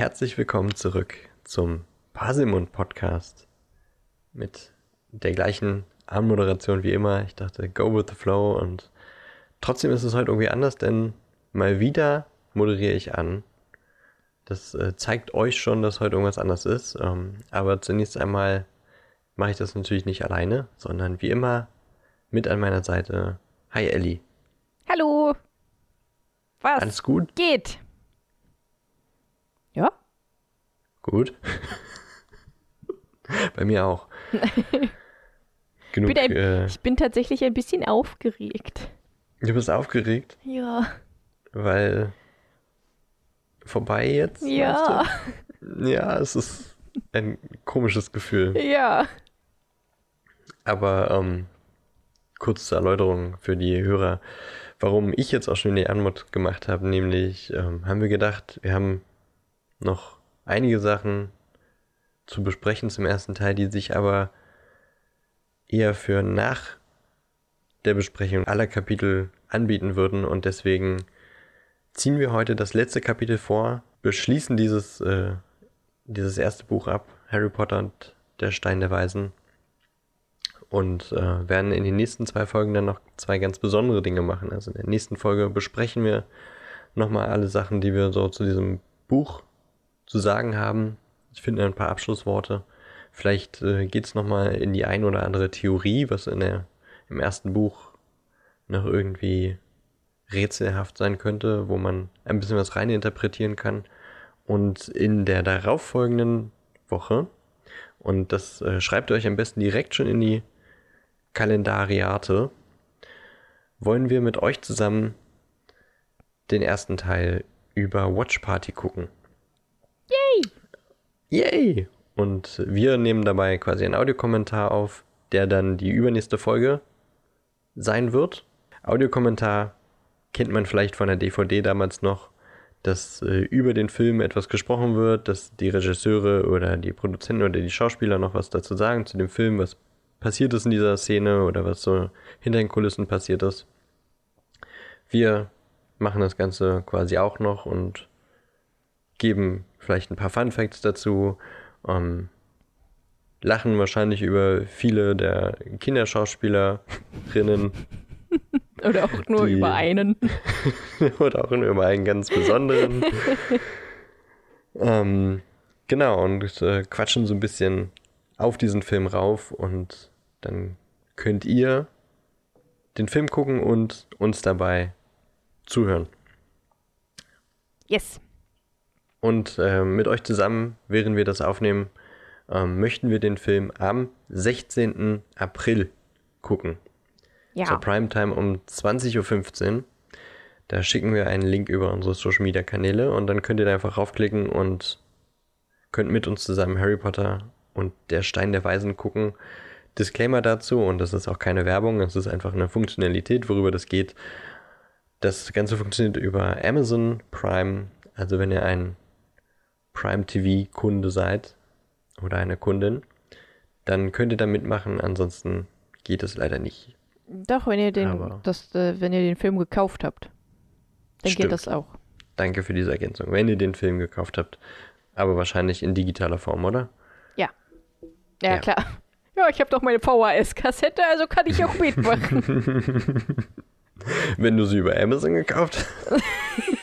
Herzlich willkommen zurück zum Pasimund Podcast mit der gleichen Anmoderation wie immer. Ich dachte, go with the flow und trotzdem ist es heute irgendwie anders, denn mal wieder moderiere ich an. Das äh, zeigt euch schon, dass heute irgendwas anders ist. Ähm, aber zunächst einmal mache ich das natürlich nicht alleine, sondern wie immer mit an meiner Seite. Hi Ellie. Hallo. Was? Alles gut? Geht. Ja? Gut. Bei mir auch. Genug. Bin ein, äh, ich bin tatsächlich ein bisschen aufgeregt. du bist aufgeregt, Ja. weil vorbei jetzt? Ja. Ja, es ist ein komisches Gefühl. Ja. Aber ähm, kurz zur Erläuterung für die Hörer, warum ich jetzt auch schon die Anmod gemacht habe, nämlich ähm, haben wir gedacht, wir haben noch einige Sachen zu besprechen. Zum ersten Teil, die sich aber eher für nach der Besprechung aller Kapitel anbieten würden. Und deswegen ziehen wir heute das letzte Kapitel vor, beschließen dieses, äh, dieses erste Buch ab, Harry Potter und der Stein der Weisen. Und äh, werden in den nächsten zwei Folgen dann noch zwei ganz besondere Dinge machen. Also in der nächsten Folge besprechen wir nochmal alle Sachen, die wir so zu diesem Buch zu sagen haben. Ich finde ein paar Abschlussworte. Vielleicht äh, geht es nochmal in die ein oder andere Theorie, was in der, im ersten Buch noch irgendwie rätselhaft sein könnte, wo man ein bisschen was reininterpretieren kann. Und in der darauffolgenden Woche, und das äh, schreibt ihr euch am besten direkt schon in die Kalendariate, wollen wir mit euch zusammen den ersten Teil über Watch Party gucken. Yay! Und wir nehmen dabei quasi einen Audiokommentar auf, der dann die übernächste Folge sein wird. Audiokommentar kennt man vielleicht von der DVD damals noch, dass äh, über den Film etwas gesprochen wird, dass die Regisseure oder die Produzenten oder die Schauspieler noch was dazu sagen zu dem Film, was passiert ist in dieser Szene oder was so hinter den Kulissen passiert ist. Wir machen das Ganze quasi auch noch und geben vielleicht ein paar Fun Facts dazu, ähm, lachen wahrscheinlich über viele der Kinderschauspielerinnen Oder auch nur Die- über einen. oder auch über einen ganz besonderen. ähm, genau, und äh, quatschen so ein bisschen auf diesen Film rauf und dann könnt ihr den Film gucken und uns dabei zuhören. Yes. Und äh, mit euch zusammen, während wir das aufnehmen, ähm, möchten wir den Film am 16. April gucken. Ja. Zur Primetime um 20.15 Uhr. Da schicken wir einen Link über unsere Social Media Kanäle und dann könnt ihr da einfach raufklicken und könnt mit uns zusammen Harry Potter und der Stein der Weisen gucken. Disclaimer dazu, und das ist auch keine Werbung, das ist einfach eine Funktionalität, worüber das geht. Das Ganze funktioniert über Amazon Prime. Also wenn ihr ein Prime TV Kunde seid oder eine Kundin, dann könnt ihr da mitmachen. Ansonsten geht es leider nicht. Doch, wenn ihr den, das, äh, wenn ihr den Film gekauft habt, dann Stimmt. geht das auch. Danke für diese Ergänzung. Wenn ihr den Film gekauft habt, aber wahrscheinlich in digitaler Form, oder? Ja. Ja, Ja. klar. Ja, ich habe doch meine VHS-Kassette, also kann ich auch mitmachen. Wenn du sie über Amazon gekauft hast.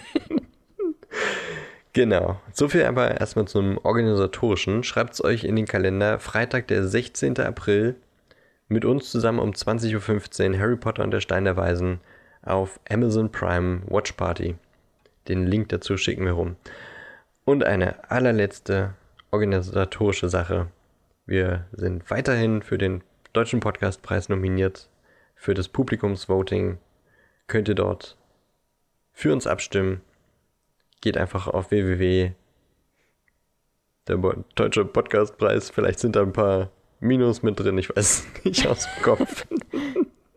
genau. So viel aber erstmal zum organisatorischen. Schreibt es euch in den Kalender. Freitag, der 16. April. Mit uns zusammen um 20.15 Uhr Harry Potter und der Stein der Weisen auf Amazon Prime Watch Party. Den Link dazu schicken wir rum. Und eine allerletzte organisatorische Sache. Wir sind weiterhin für den Deutschen Podcastpreis nominiert. Für das Publikumsvoting könnt ihr dort für uns abstimmen. Geht einfach auf www. Der Deutsche Podcastpreis. Vielleicht sind da ein paar Minus mit drin. Ich weiß nicht aus dem Kopf.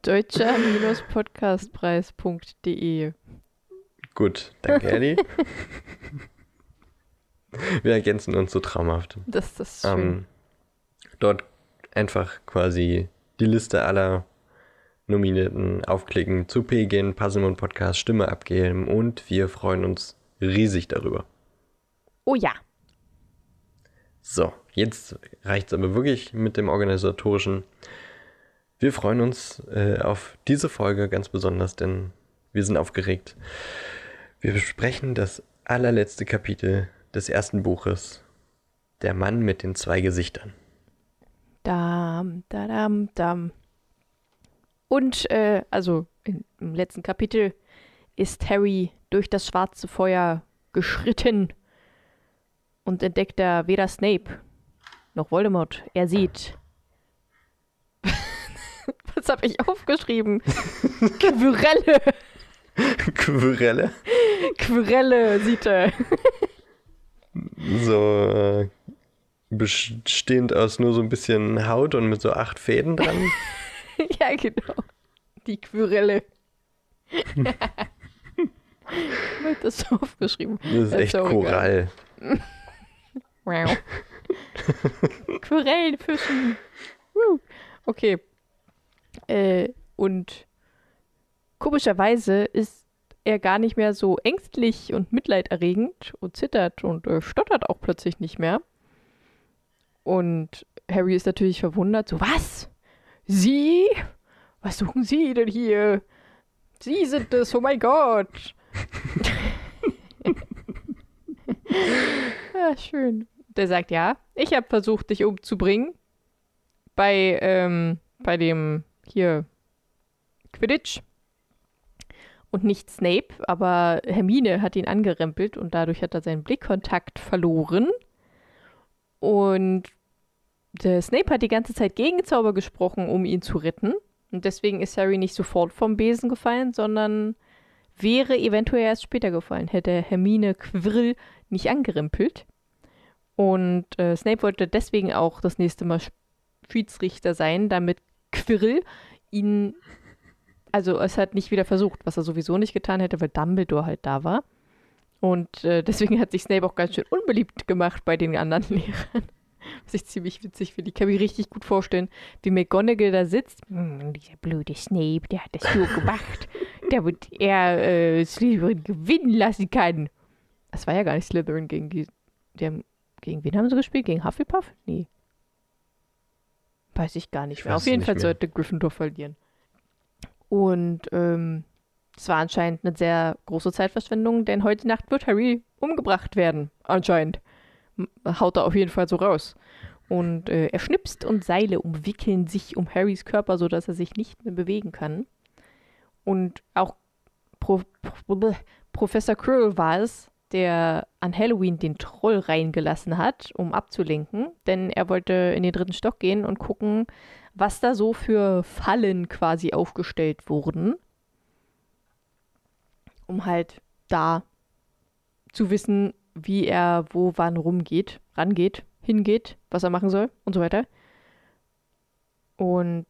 Deutscher-podcastpreis.de Gut, danke, Ellie. Wir ergänzen uns so traumhaft. Das, das ist schön. Ähm, dort einfach quasi die Liste aller Nominierten aufklicken, zu P gehen, Puzzlemon Podcast, Stimme abgeben und wir freuen uns riesig darüber. Oh ja. So, jetzt reicht es aber wirklich mit dem organisatorischen. Wir freuen uns äh, auf diese Folge ganz besonders, denn wir sind aufgeregt. Wir besprechen das allerletzte Kapitel des ersten Buches. Der Mann mit den zwei Gesichtern. Dam, dadam, dam. Und, äh, also im letzten Kapitel ist Harry durch das schwarze Feuer geschritten und entdeckt da weder Snape noch Voldemort. Er sieht. Was habe ich aufgeschrieben? Quirelle. Quirelle? Quirelle sieht er. So äh, bestehend aus nur so ein bisschen Haut und mit so acht Fäden dran. ja, genau. Die Quirelle. Wird das so aufgeschrieben? Das ist echt Korall. Wow. Quirellenfischen. Woo. Okay. Äh, und komischerweise ist er gar nicht mehr so ängstlich und mitleiderregend und zittert und äh, stottert auch plötzlich nicht mehr. Und Harry ist natürlich verwundert. So, was? Sie? Was suchen Sie denn hier? Sie sind es, oh mein Gott. Ja, schön. Der sagt, ja, ich habe versucht, dich umzubringen. Bei, ähm, bei dem hier Quidditch. Und nicht Snape, aber Hermine hat ihn angerempelt und dadurch hat er seinen Blickkontakt verloren. Und der Snape hat die ganze Zeit Gegenzauber gesprochen, um ihn zu retten. Und deswegen ist Harry nicht sofort vom Besen gefallen, sondern wäre eventuell erst später gefallen, hätte Hermine Quirrell nicht angerempelt. Und äh, Snape wollte deswegen auch das nächste Mal Schiedsrichter sein, damit Quirrell ihn, also es hat nicht wieder versucht, was er sowieso nicht getan hätte, weil Dumbledore halt da war. Und äh, deswegen hat sich Snape auch ganz schön unbeliebt gemacht bei den anderen Lehrern. Was ich ziemlich witzig finde. Ich kann mir richtig gut vorstellen, wie McGonagall da sitzt. "Hm, dieser blöde Snape, der hat das nur gemacht, damit er äh, Slytherin gewinnen lassen kann. Das war ja gar nicht Slytherin gegen die. die haben, gegen wen haben sie gespielt? Gegen Hufflepuff? Nee. Weiß ich gar nicht Ich mehr. Auf jeden Fall mehr. sollte Gryffindor verlieren. Und ähm, es war anscheinend eine sehr große Zeitverschwendung, denn heute Nacht wird Harry umgebracht werden. Anscheinend. Haut er auf jeden Fall so raus. Und äh, er schnipst und Seile umwickeln sich um Harrys Körper, sodass er sich nicht mehr bewegen kann. Und auch Pro Pro Professor Quirrell war es, der an Halloween den Troll reingelassen hat, um abzulenken. Denn er wollte in den dritten Stock gehen und gucken, was da so für Fallen quasi aufgestellt wurden. Um halt da zu wissen, wie er wo wann rumgeht, rangeht, hingeht, was er machen soll und so weiter. Und.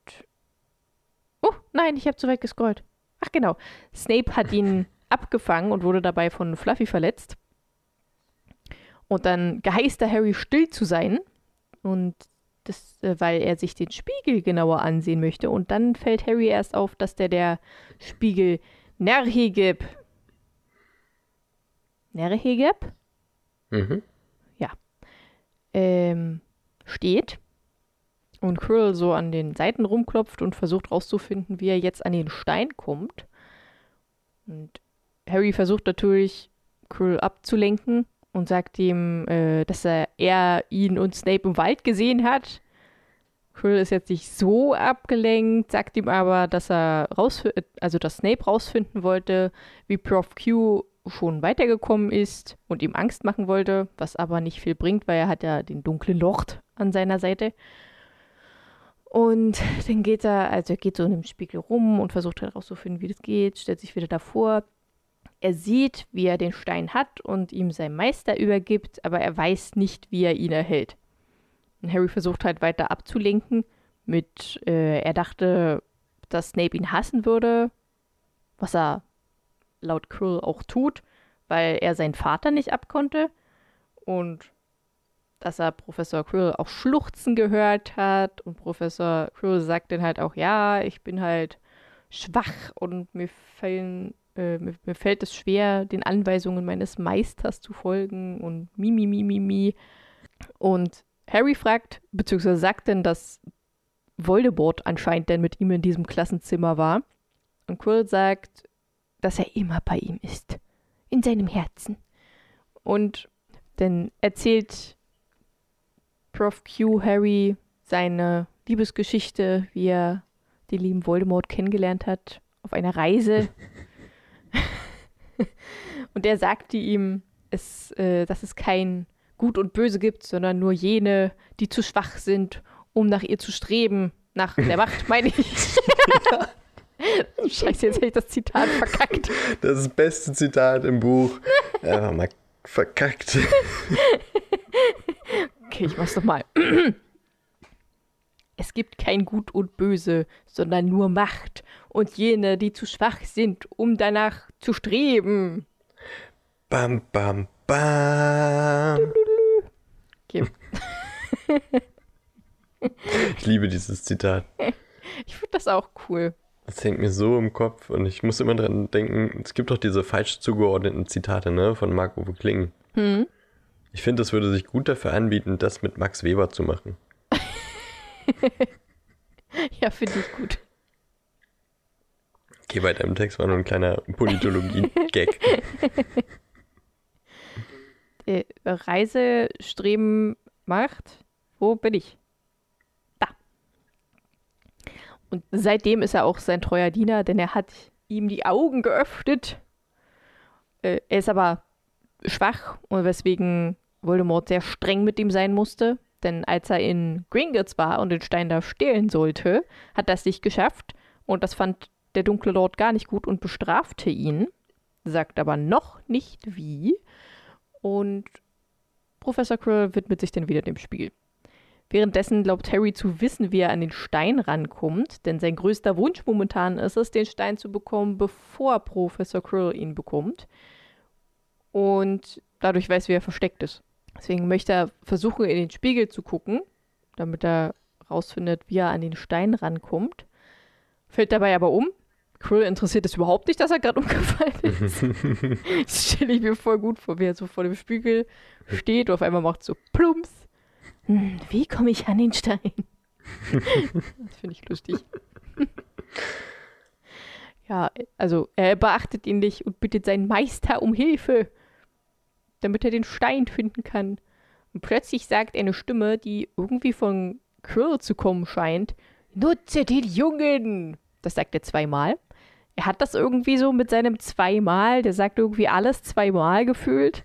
Oh, nein, ich habe zu weit gescrollt. Ach genau. Snape hat ihn abgefangen und wurde dabei von Fluffy verletzt. Und dann geheißt er Harry still zu sein. Und das, äh, weil er sich den Spiegel genauer ansehen möchte. Und dann fällt Harry erst auf, dass der der Spiegel Nerhigeb. Nerhigeb? Mhm. ähm, steht und Quirrell so an den Seiten rumklopft und versucht rauszufinden, wie er jetzt an den Stein kommt. Und Harry versucht natürlich, Quirrell abzulenken und sagt ihm, äh, dass er, er ihn und Snape im Wald gesehen hat. Quirrell ist jetzt nicht so abgelenkt, sagt ihm aber, dass er also dass Snape rausfinden wollte, wie Prof Q schon weitergekommen ist und ihm Angst machen wollte, was aber nicht viel bringt, weil er hat ja den dunklen Lord an seiner Seite. Und dann geht er, also er geht so in dem Spiegel rum und versucht herauszufinden, wie das geht, stellt sich wieder davor. Er sieht, wie er den Stein hat und ihm sein Meister übergibt, aber er weiß nicht, wie er ihn erhält. Und Harry versucht halt weiter abzulenken mit, äh, er dachte, dass Snape ihn hassen würde, was er laut Quirrell auch tut, weil er seinen Vater nicht abkonnte und dass er Professor Quirrell auch schluchzen gehört hat und Professor Quirrell sagt dann halt auch, ja, ich bin halt schwach und mir fallen äh, mir, mir, fällt es schwer, den Anweisungen meines Meisters zu folgen und mi, mi, mi, mi, mi. Und Harry fragt, beziehungsweise sagt denn, dass Voldemort anscheinend denn mit ihm in diesem Klassenzimmer war. Und Quill sagt, dass er immer bei ihm ist. In seinem Herzen. Und dann erzählt Prof. Q Harry seine Liebesgeschichte, wie er den lieben Voldemort kennengelernt hat, auf einer Reise. und er sagte ihm, es, äh, dass es kein Gut und Böse gibt, sondern nur jene, die zu schwach sind, um nach ihr zu streben. Nach der Macht, meine ich. Scheiße, jetzt habe ich das Zitat verkackt. Das ist das beste Zitat im Buch. Einfach mal verkackt. Okay, ich mach's nochmal. Es gibt kein Gut und Böse, sondern nur Macht und jene, die zu schwach sind, um danach zu streben. Bam, bam, bam. Okay. ich liebe dieses Zitat. Ich finde das auch cool. Das hängt mir so im Kopf und ich muss immer dran denken, es gibt doch diese falsch zugeordneten Zitate, ne, von Marc-Uwe Kling. Hm. Ich finde, das würde sich gut dafür anbieten, das mit Max Weber zu machen. ja, finde ich gut. Okay, bei deinem Text war nur ein kleiner Politologie-Gag. Äh, Reisestreben macht. Wo bin ich? Da. Und seitdem ist er auch sein treuer Diener, denn er hat ihm die Augen geöffnet. Äh, er ist aber schwach und weswegen Voldemort sehr streng mit ihm sein musste. Denn als er in Gringotts war und den Stein da stehlen sollte, hat er es nicht geschafft. Und das fand der dunkle Lord gar nicht gut und bestrafte ihn. Sagt aber noch nicht wie. Und Professor Krill widmet sich dann wieder dem Spiel. Währenddessen glaubt Harry zu wissen, wie er an den Stein rankommt, denn sein größter Wunsch momentan ist es, den Stein zu bekommen, bevor Professor Krill ihn bekommt. Und dadurch weiß, wie er versteckt ist. Deswegen möchte er versuchen, in den Spiegel zu gucken, damit er rausfindet, wie er an den Stein rankommt. Fällt dabei aber um. Krill interessiert es überhaupt nicht, dass er gerade umgefallen ist. das stelle ich mir voll gut vor, wie er so vor dem Spiegel steht und auf einmal macht so plumps. Hm, wie komme ich an den Stein? das finde ich lustig. ja, also er beachtet ihn nicht und bittet seinen Meister um Hilfe damit er den Stein finden kann. Und plötzlich sagt eine Stimme, die irgendwie von Krill zu kommen scheint, Nutze den Jungen! Das sagt er zweimal. Er hat das irgendwie so mit seinem zweimal, der sagt irgendwie alles zweimal gefühlt.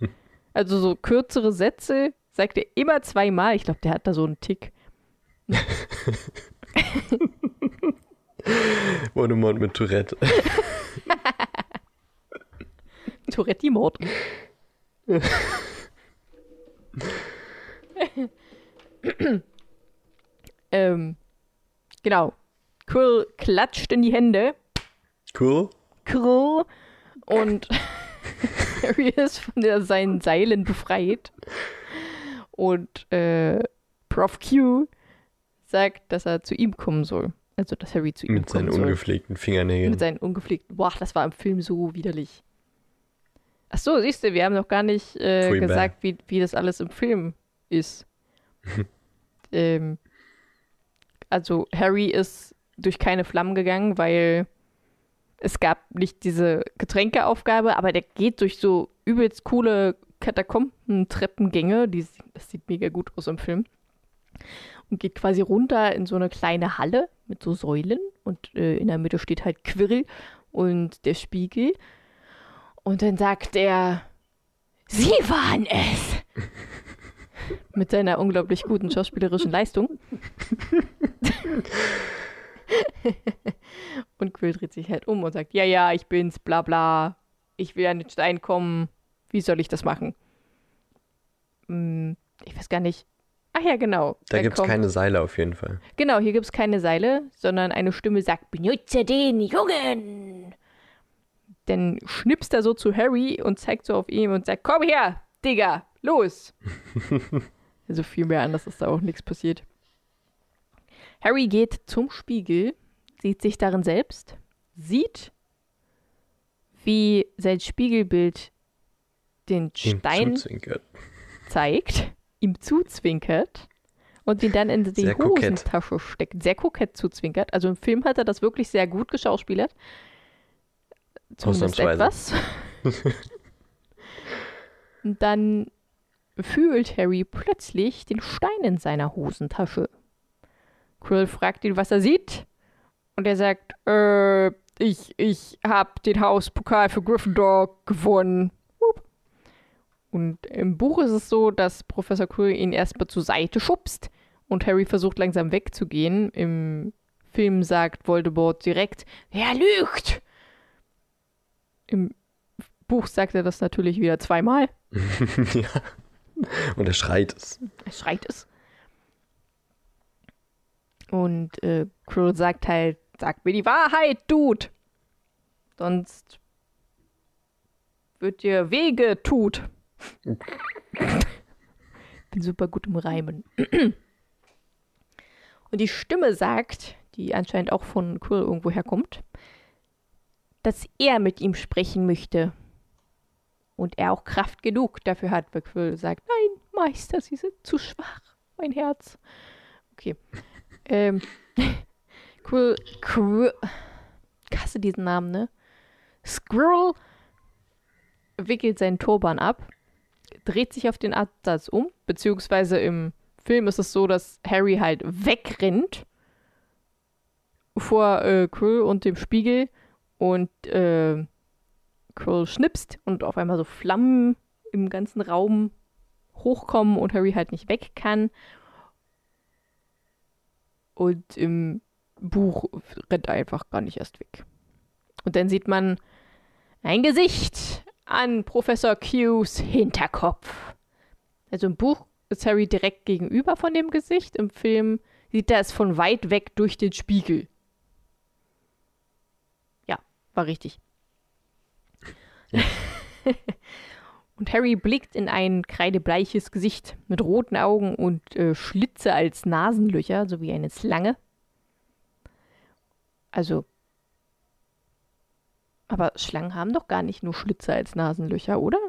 Also so kürzere Sätze sagt er immer zweimal. Ich glaube, der hat da so einen Tick. Voldemort mit Tourette. Tourette Mord. ähm, genau. Quill klatscht in die Hände. Cool. Quill. Und Harry ist von der, seinen Seilen befreit. Und äh, Prof Q sagt, dass er zu ihm kommen soll. Also, dass Harry zu ihm Mit kommen seinen soll. ungepflegten Fingernägeln. Mit seinen ungepflegten. Boah, das war im Film so widerlich. Ach so, siehst du, wir haben noch gar nicht äh, gesagt, wie, wie das alles im Film ist. ähm, also Harry ist durch keine Flammen gegangen, weil es gab nicht diese Getränkeaufgabe, aber der geht durch so übelst coole Katakomben-Treppengänge. Das sieht mega gut aus im Film. Und geht quasi runter in so eine kleine Halle mit so Säulen. Und äh, in der Mitte steht halt Quirl und der Spiegel. Und dann sagt er, Sie waren es! Mit seiner unglaublich guten schauspielerischen Leistung. und Quill dreht sich halt um und sagt, ja, ja, ich bin's, bla bla. Ich will an den Stein kommen. Wie soll ich das machen? Hm, ich weiß gar nicht. Ach ja, genau. Da gibt es keine Seile auf jeden Fall. Genau, hier gibt es keine Seile, sondern eine Stimme sagt, benutze den Jungen. Dann schnipst er so zu Harry und zeigt so auf ihn und sagt, komm her, Digga, los. also viel mehr anders ist da auch nichts passiert. Harry geht zum Spiegel, sieht sich darin selbst, sieht, wie sein Spiegelbild den Ihm Stein zeigt, ihm zuzwinkert und ihn dann in die Sehr kokett. Hosentasche steckt. Sehr kokett zuzwinkert. Also im Film hat er das wirklich sehr gut geschauspielert. Zumindest etwas. dann fühlt Harry plötzlich den Stein in seiner Hosentasche. Quirrell fragt ihn, was er sieht. Und er sagt, äh, ich, ich hab den Hauspokal für Gryffindor gewonnen. Und im Buch ist es so, dass Professor Quirrell ihn erstmal zur Seite schubst und Harry versucht langsam wegzugehen. Im Film sagt Voldemort direkt, er lügt. Im Buch sagt er das natürlich wieder zweimal. ja. Und er schreit es. Er schreit es. Und äh, Quirrell sagt halt, sag mir die Wahrheit, Dude. Sonst wird dir Wege tut. Bin super gut im Reimen. Und die Stimme sagt, die anscheinend auch von Quirrell irgendwo herkommt, dass er mit ihm sprechen möchte. Und er auch Kraft genug dafür hat, weil Quirrell sagt, nein, Meister, Sie sind zu schwach, mein Herz. Okay. Ähm, Quirrell, ich hasse diesen Namen, ne? Squirrel wickelt seinen Turban ab, dreht sich auf den Absatz um, beziehungsweise im Film ist es so, dass Harry halt wegrennt vor äh, Quirrell und dem Spiegel und äh, Quirrell schnipst und auf einmal so Flammen im ganzen Raum hochkommen und Harry halt nicht weg kann. Und im Buch rennt er einfach gar nicht erst weg. Und dann sieht man ein Gesicht an Professor Qs Hinterkopf. Also im Buch ist Harry direkt gegenüber von dem Gesicht, im Film sieht er es von weit weg durch den Spiegel. War richtig. und Harry blickt in ein kreidebleiches Gesicht mit roten Augen und äh, Schlitze als Nasenlöcher, sowie eine Schlange. Also. Aber Schlangen haben doch gar nicht nur Schlitze als Nasenlöcher, oder?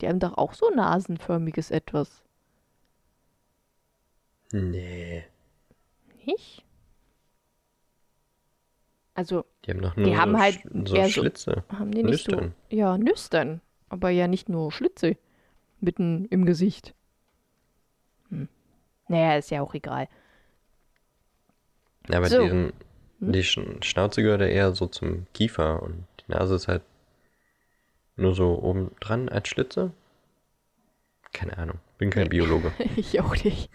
Die haben doch auch so nasenförmiges etwas. Nee. Nicht? Also, Die haben doch nur Die haben so, halt so eher so- Schlitze. haben die nicht Nüstern. so. Ja, Nüstern. Aber ja nicht nur Schlitze. Mitten im Gesicht. Hm. Naja, ist ja auch egal. Ja, aber So. diesen, Hm? die Sch Schnauze gehört ja eher so zum Kiefer und die Nase ist halt nur so oben dran als Schlitze. Keine Ahnung, bin kein Nee. Biologe. Ich auch nicht.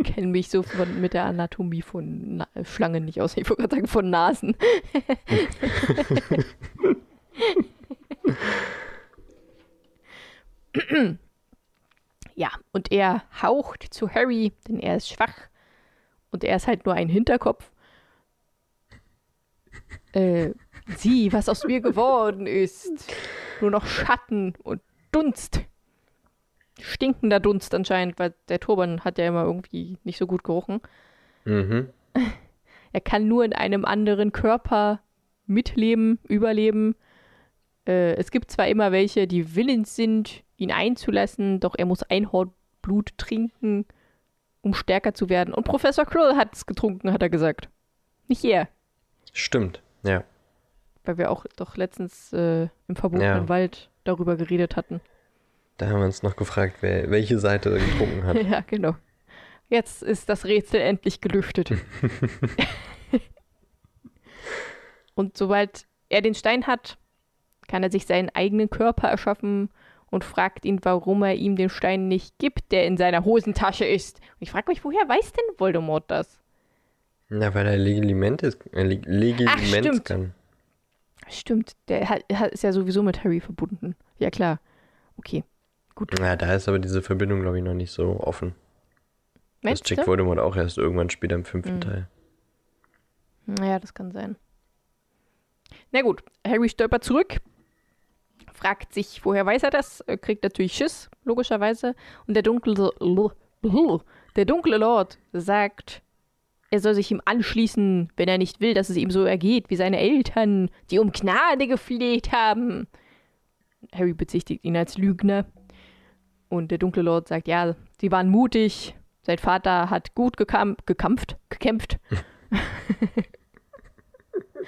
Kenne mich so von, mit der Anatomie von Na Schlangen nicht aus. Ich wollte gerade sagen, von Nasen. ja, und er haucht zu Harry, denn er ist schwach. Und er ist halt nur ein Hinterkopf. Äh, sieh, was aus mir geworden ist. Nur noch Schatten und Dunst stinkender Dunst anscheinend, weil der Turban hat ja immer irgendwie nicht so gut gerochen. Mhm. Er kann nur in einem anderen Körper mitleben, überleben. Äh, es gibt zwar immer welche, die willens sind, ihn einzulassen, doch er muss Einhornblut trinken, um stärker zu werden. Und Professor Krill hat es getrunken, hat er gesagt. Nicht er. Stimmt, ja. Weil wir auch doch letztens äh, im verbotenen Ja. Wald darüber geredet hatten. Da haben wir uns noch gefragt, wer, welche Seite getrunken hat. Ja, genau. Jetzt ist das Rätsel endlich gelüftet. und sobald er den Stein hat, kann er sich seinen eigenen Körper erschaffen und fragt ihn, warum er ihm den Stein nicht gibt, der in seiner Hosentasche ist. Und ich frage mich, woher weiß denn Voldemort das? Na, weil er Legiliment ist. Äh, Leg- Legiliment stimmt. kann. Stimmt, der ist ja sowieso mit Harry verbunden. Ja, klar. Okay. Gut. Na, da ist aber diese Verbindung, glaube ich, noch nicht so offen. Das Meinst checkt du? Voldemort auch erst irgendwann später im fünften Mhm. Teil. Ja, das kann sein. Na gut, Harry stolpert zurück, fragt sich, woher weiß er das, Er kriegt natürlich Schiss, logischerweise. Und der dunkle, der dunkle Lord sagt, er soll sich ihm anschließen, wenn er nicht will, dass es ihm so ergeht wie seine Eltern, die um Gnade gefleht haben. Harry bezichtigt ihn als Lügner. Und der dunkle Lord sagt, ja, sie waren mutig. Sein Vater hat gut gekam gekampft, gekämpft.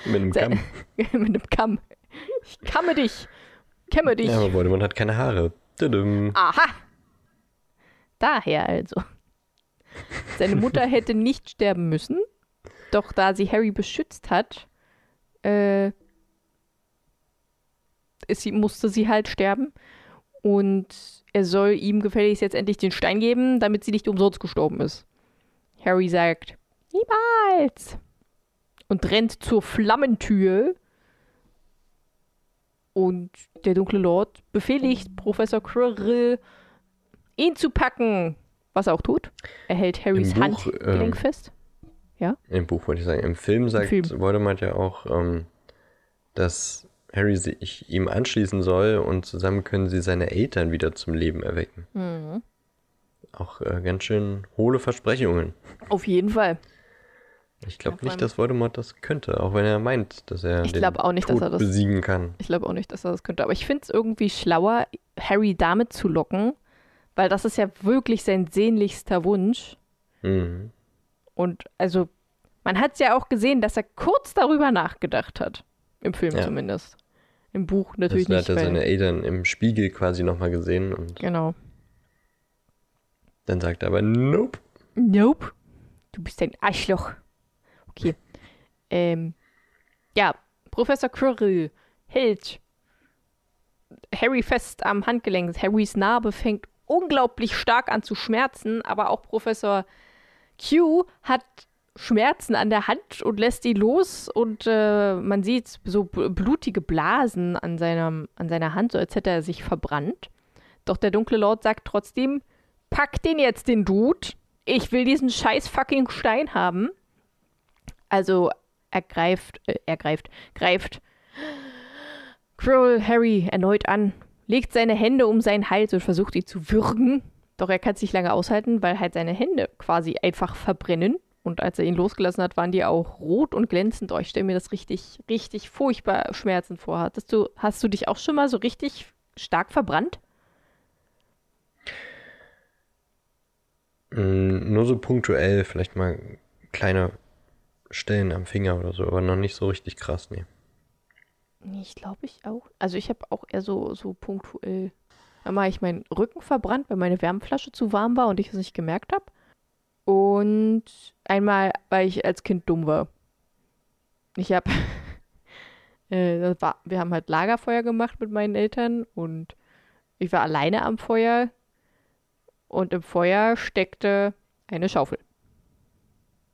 Mit einem Kamm. Mit einem Kamm. Ich kamme dich. Kämme dich. Ja, aber Voldemort hat keine Haare. Tudum. Aha. Daher also. Seine Mutter hätte nicht sterben müssen, doch da sie Harry beschützt hat, äh, sie, musste sie halt sterben. Und er soll ihm gefälligst jetzt endlich den Stein geben, damit sie nicht umsonst gestorben ist. Harry sagt, niemals. Und rennt zur Flammentür. Und der dunkle Lord befehligt Professor Quirrell, ihn zu packen. Was er auch tut. Er hält Harrys Buch, Handgelenk ähm, fest. Im Buch wollte ich sagen. Im Film sagt. Voldemort ja auch, ähm, dass Harry sich ihm anschließen soll und zusammen können sie seine Eltern wieder zum Leben erwecken. Mhm. Auch äh, ganz schön hohle Versprechungen. Auf jeden Fall. Ich glaube Ja, nicht, dass Voldemort das könnte, auch wenn er meint, dass er Ich den auch nicht, Tod dass er das- besiegen kann. Ich glaube auch nicht, dass er das könnte. Aber ich finde es irgendwie schlauer, Harry damit zu locken, weil das ist ja wirklich sein sehnlichster Wunsch. Mhm. Und also, man hat es ja auch gesehen, dass er kurz darüber nachgedacht hat. Im Film Ja. zumindest. Im Buch Das natürlich hat nicht. er weil- seine Eltern im Spiegel quasi nochmal gesehen und genau. dann sagt er aber, nope. Nope. Du bist ein Arschloch. Okay. ähm, ja, Professor Quirrell hält Harry fest am Handgelenk. Harrys Narbe fängt unglaublich stark an zu schmerzen, aber auch Professor Q hat Schmerzen an der Hand und lässt ihn los und äh, man sieht so bl- blutige Blasen an, seinem, an seiner Hand, so als hätte er sich verbrannt. Doch der dunkle Lord sagt trotzdem, pack den jetzt, den Dude. Ich will diesen scheiß fucking Stein haben. Also er greift, äh, er greift, Quirrell Harry erneut an, legt seine Hände um seinen Hals und versucht ihn zu würgen. Doch er kann es nicht lange aushalten, weil halt seine Hände quasi einfach verbrennen. Und als er ihn losgelassen hat, waren die auch rot und glänzend. Oh, ich stelle mir das richtig, richtig furchtbar schmerzend vor. Hattest du, hast du dich auch schon mal so richtig stark verbrannt? Mm, Nur so punktuell, vielleicht mal kleine Stellen am Finger oder so, aber noch nicht so richtig krass, nee. Ich glaube ich auch. Also ich habe auch eher so, so punktuell. Einmal habe ich meinen Rücken verbrannt, weil meine Wärmflasche zu warm war und ich es nicht gemerkt habe. Und einmal, weil ich als Kind dumm war. Ich habe, äh, war, wir haben halt Lagerfeuer gemacht mit meinen Eltern und ich war alleine am Feuer und im Feuer steckte eine Schaufel.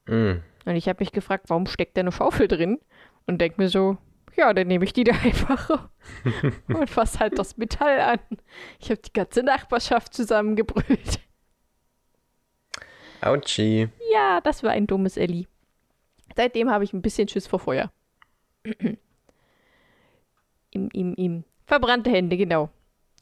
Mm, Und ich habe mich gefragt, warum steckt da eine Schaufel drin? Und denk mir so, ja, dann nehme ich die da einfach und fass halt das Metall an. Ich habe die ganze Nachbarschaft zusammengebrüllt. Autschi. Ja, das war ein dummes Elli. Seitdem habe ich ein bisschen Schiss vor Feuer. Im, im, im. Verbrannte Hände, genau.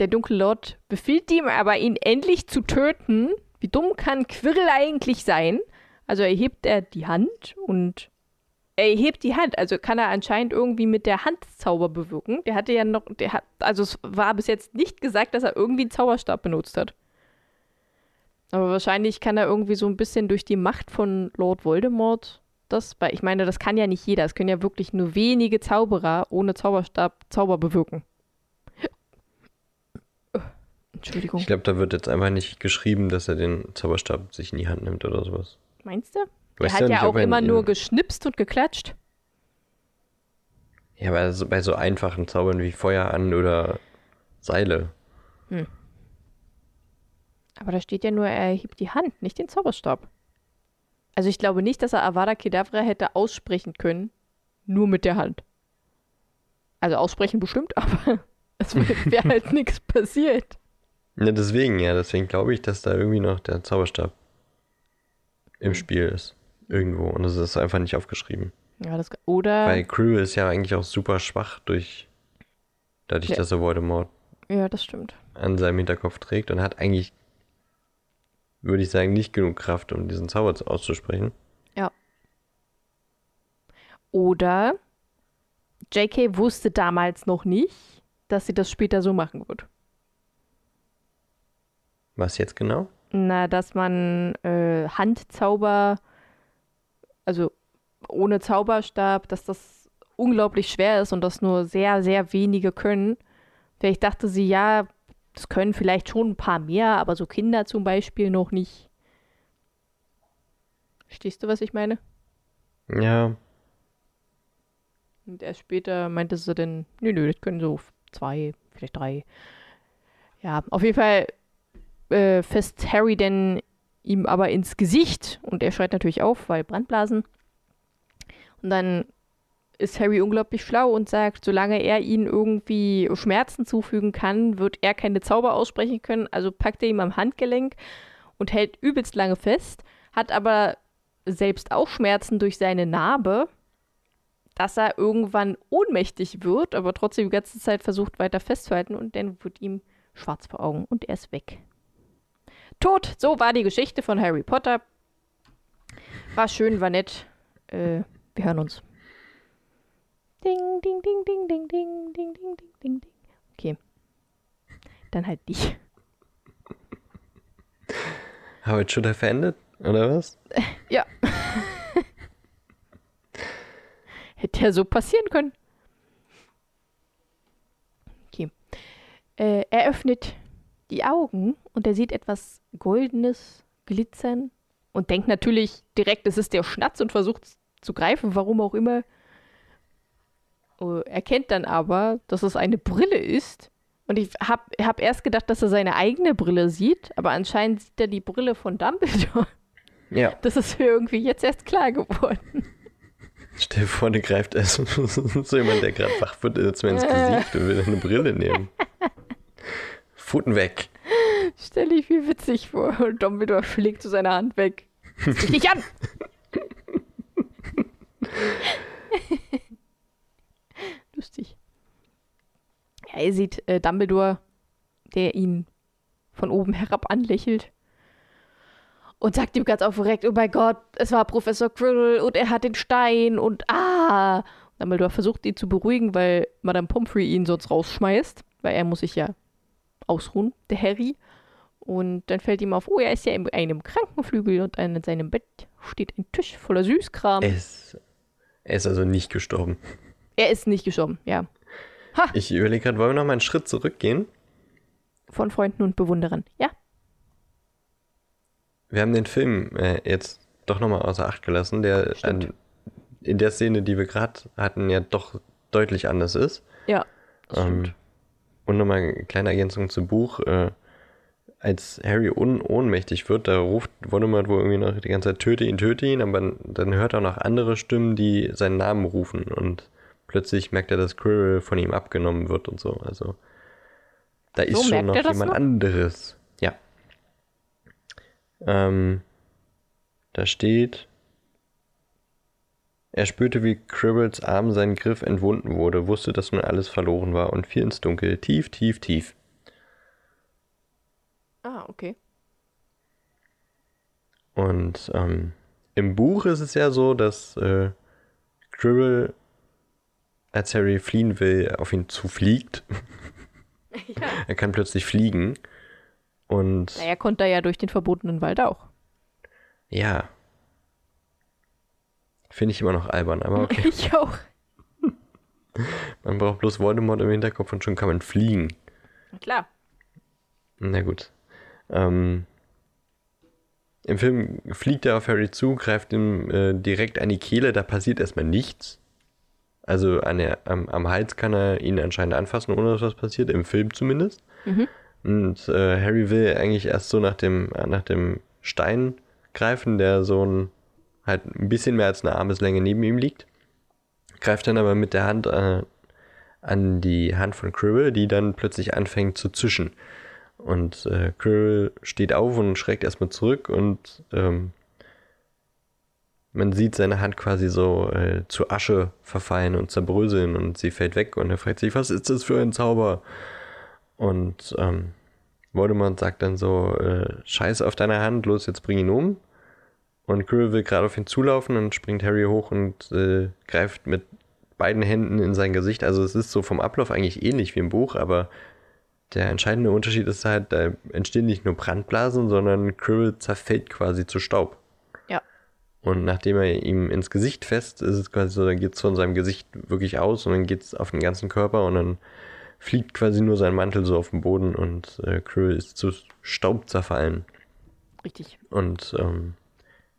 Der dunkle Lord befiehlt ihm aber, ihn endlich zu töten. Wie dumm kann Quirrell eigentlich sein? Also erhebt er die Hand und er erhebt die Hand. Also kann er anscheinend irgendwie mit der Hand Zauber bewirken. Der hatte ja noch, der hat, also es war bis jetzt nicht gesagt, dass er irgendwie einen Zauberstab benutzt hat. Aber wahrscheinlich kann er irgendwie so ein bisschen durch die Macht von Lord Voldemort das, weil ich meine, das kann ja nicht jeder. Es können ja wirklich nur wenige Zauberer ohne Zauberstab Zauber bewirken. Entschuldigung. Ich glaube, da wird jetzt einfach nicht geschrieben, dass er den Zauberstab sich in die Hand nimmt oder sowas. Meinst du? Du Er hat ja, ob auch er immer nur geschnipst und geklatscht. Ja, aber so, bei so einfachen Zaubern wie Feuer an oder Seile. Aber da steht ja nur, er erhebt die Hand, nicht den Zauberstab. Also ich glaube nicht, dass er Avada Kedavra hätte aussprechen können, nur mit der Hand. Also aussprechen bestimmt, aber es wäre wär halt nichts passiert. Ne, deswegen, ja, deswegen glaube ich, dass da irgendwie noch der Zauberstab im Spiel ist. Irgendwo. Und es ist einfach nicht aufgeschrieben. Ja, das, oder, Weil Crew ist ja eigentlich auch super schwach durch dadurch, Ja. dass er Voldemort ja, das stimmt. an seinem Hinterkopf trägt und hat eigentlich, würde ich sagen, nicht genug Kraft, um diesen Zauber zu- auszusprechen. Oder JK wusste damals noch nicht, dass sie das später so machen wird. Was jetzt genau? Na, dass man äh, Handzauber, also ohne Zauberstab, dass das unglaublich schwer ist und das nur sehr, sehr wenige können. Vielleicht dachte sie, ja, das können vielleicht schon ein paar mehr, aber so Kinder zum Beispiel noch nicht. Verstehst du, was ich meine? Ja. Und erst später meinte sie dann, nö, nö, das können so zwei, vielleicht drei. Ja, auf jeden Fall äh, fest Harry denn ihm aber ins Gesicht und er schreit natürlich auf, weil Brandblasen. Und dann ist Harry unglaublich schlau und sagt, solange er ihnen irgendwie Schmerzen zufügen kann, wird er keine Zauber aussprechen können. Also packt er ihm am Handgelenk und hält übelst lange fest, hat aber selbst auch Schmerzen durch seine Narbe, dass er irgendwann ohnmächtig wird, aber trotzdem die ganze Zeit versucht weiter festzuhalten und dann wird ihm schwarz vor Augen und er ist weg. Tot, so war die Geschichte von Harry Potter. War schön, war nett. Äh, wir hören uns. Ding, ding, ding, ding, ding, ding, ding, ding, ding, ding, ding. Okay. Dann halt dich. How it should have ended, oder was? Ja. Hätte ja so passieren können. Okay. Äh, er öffnet die Augen und er sieht etwas Goldenes glitzern und denkt natürlich direkt, es ist der Schnatz und versucht zu greifen, warum auch immer. Oh, erkennt dann aber, dass es eine Brille ist. Und ich habe hab erst gedacht, dass er seine eigene Brille sieht, aber anscheinend sieht er die Brille von Dumbledore. Ja. Das ist mir irgendwie jetzt erst klar geworden. Stell dir vor, der greift erst so jemand, der gerade wach wird, jetzt mir ins Gesicht und will eine Brille nehmen. Pfoten weg. Stell dich wie witzig vor. Und Dumbledore schlägt zu seiner Hand weg. Dich nicht an! Lustig. Ja, ihr seht äh, Dumbledore, der ihn von oben herab anlächelt und sagt ihm ganz aufgeregt, oh mein Gott, es war Professor Quirrell und er hat den Stein und ah. Dumbledore versucht ihn zu beruhigen, weil Madame Pomfrey ihn sonst rausschmeißt, weil er muss sich ja ausruhen, der Harry. Und dann fällt ihm auf, oh, er ist ja in einem Krankenflügel und an seinem Bett steht ein Tisch voller Süßkram. Ist, er ist also nicht gestorben. Er ist nicht gestorben, ja. Ha! Ich überlege gerade, wollen wir noch mal einen Schritt zurückgehen? Von Freunden und Bewunderern, ja. Wir haben den Film äh, jetzt doch nochmal außer Acht gelassen, der an, in der Szene, die wir gerade hatten, ja doch deutlich anders ist. Ja. Ähm, und nochmal eine kleine Ergänzung zum Buch. Äh, als Harry un ohnmächtig wird, da ruft Voldemort wohl irgendwie noch die ganze Zeit, töte ihn, töte ihn, aber dann hört er noch andere Stimmen, die seinen Namen rufen und plötzlich merkt er, dass Quirrell von ihm abgenommen wird und so. Also da so, ist schon noch jemand noch? anderes. Ja. Ähm, da steht, er spürte, wie Cribbles Arm seinen Griff entwunden wurde, wusste, dass nun alles verloren war und fiel ins Dunkel, tief, tief, tief. Ah, okay. Und ähm, im Buch ist es ja so, dass äh, Quirrell, als Harry fliehen will, auf ihn zufliegt. Ja. er kann plötzlich fliegen. Und. Na, er konnte ja durch den verbotenen Wald auch. Ja. Finde ich immer noch albern, aber okay. ich auch. Man braucht bloß Voldemort im Hinterkopf und schon kann man fliegen. Na klar. Na gut. Ähm, Im Film fliegt er auf Harry zu, greift ihm äh, direkt an die Kehle, da passiert erstmal nichts. Also an der, am, am, Hals kann er ihn anscheinend anfassen, ohne dass was passiert, im Film zumindest. Mhm. Und äh, Harry will eigentlich erst so nach dem, nach dem Stein greifen, der so ein, halt ein bisschen mehr als eine Armeslänge neben ihm liegt. Greift dann aber mit der Hand äh, an die Hand von Quirrell, die dann plötzlich anfängt zu zischen. Und äh, Quirrell steht auf und schreckt erstmal zurück und ähm, man sieht seine Hand quasi so äh, zu Asche verfallen und zerbröseln und sie fällt weg und er fragt sich, was ist das für ein Zauber? Und ähm, Voldemort sagt dann so, äh, scheiß auf deine Hand, los, jetzt bring ihn um. Und Quirrell will gerade auf ihn zulaufen und springt Harry hoch und äh, greift mit beiden Händen in sein Gesicht. Also es ist so vom Ablauf eigentlich ähnlich wie im Buch, aber der entscheidende Unterschied ist halt, da entstehen nicht nur Brandblasen, sondern Krill zerfällt quasi zu Staub. Und nachdem er ihm ins Gesicht fest, ist es quasi so, dann geht es von seinem Gesicht wirklich aus und dann geht es auf den ganzen Körper und dann fliegt quasi nur sein Mantel so auf den Boden und äh, Krill ist zu Staub zerfallen. Richtig. Und ähm,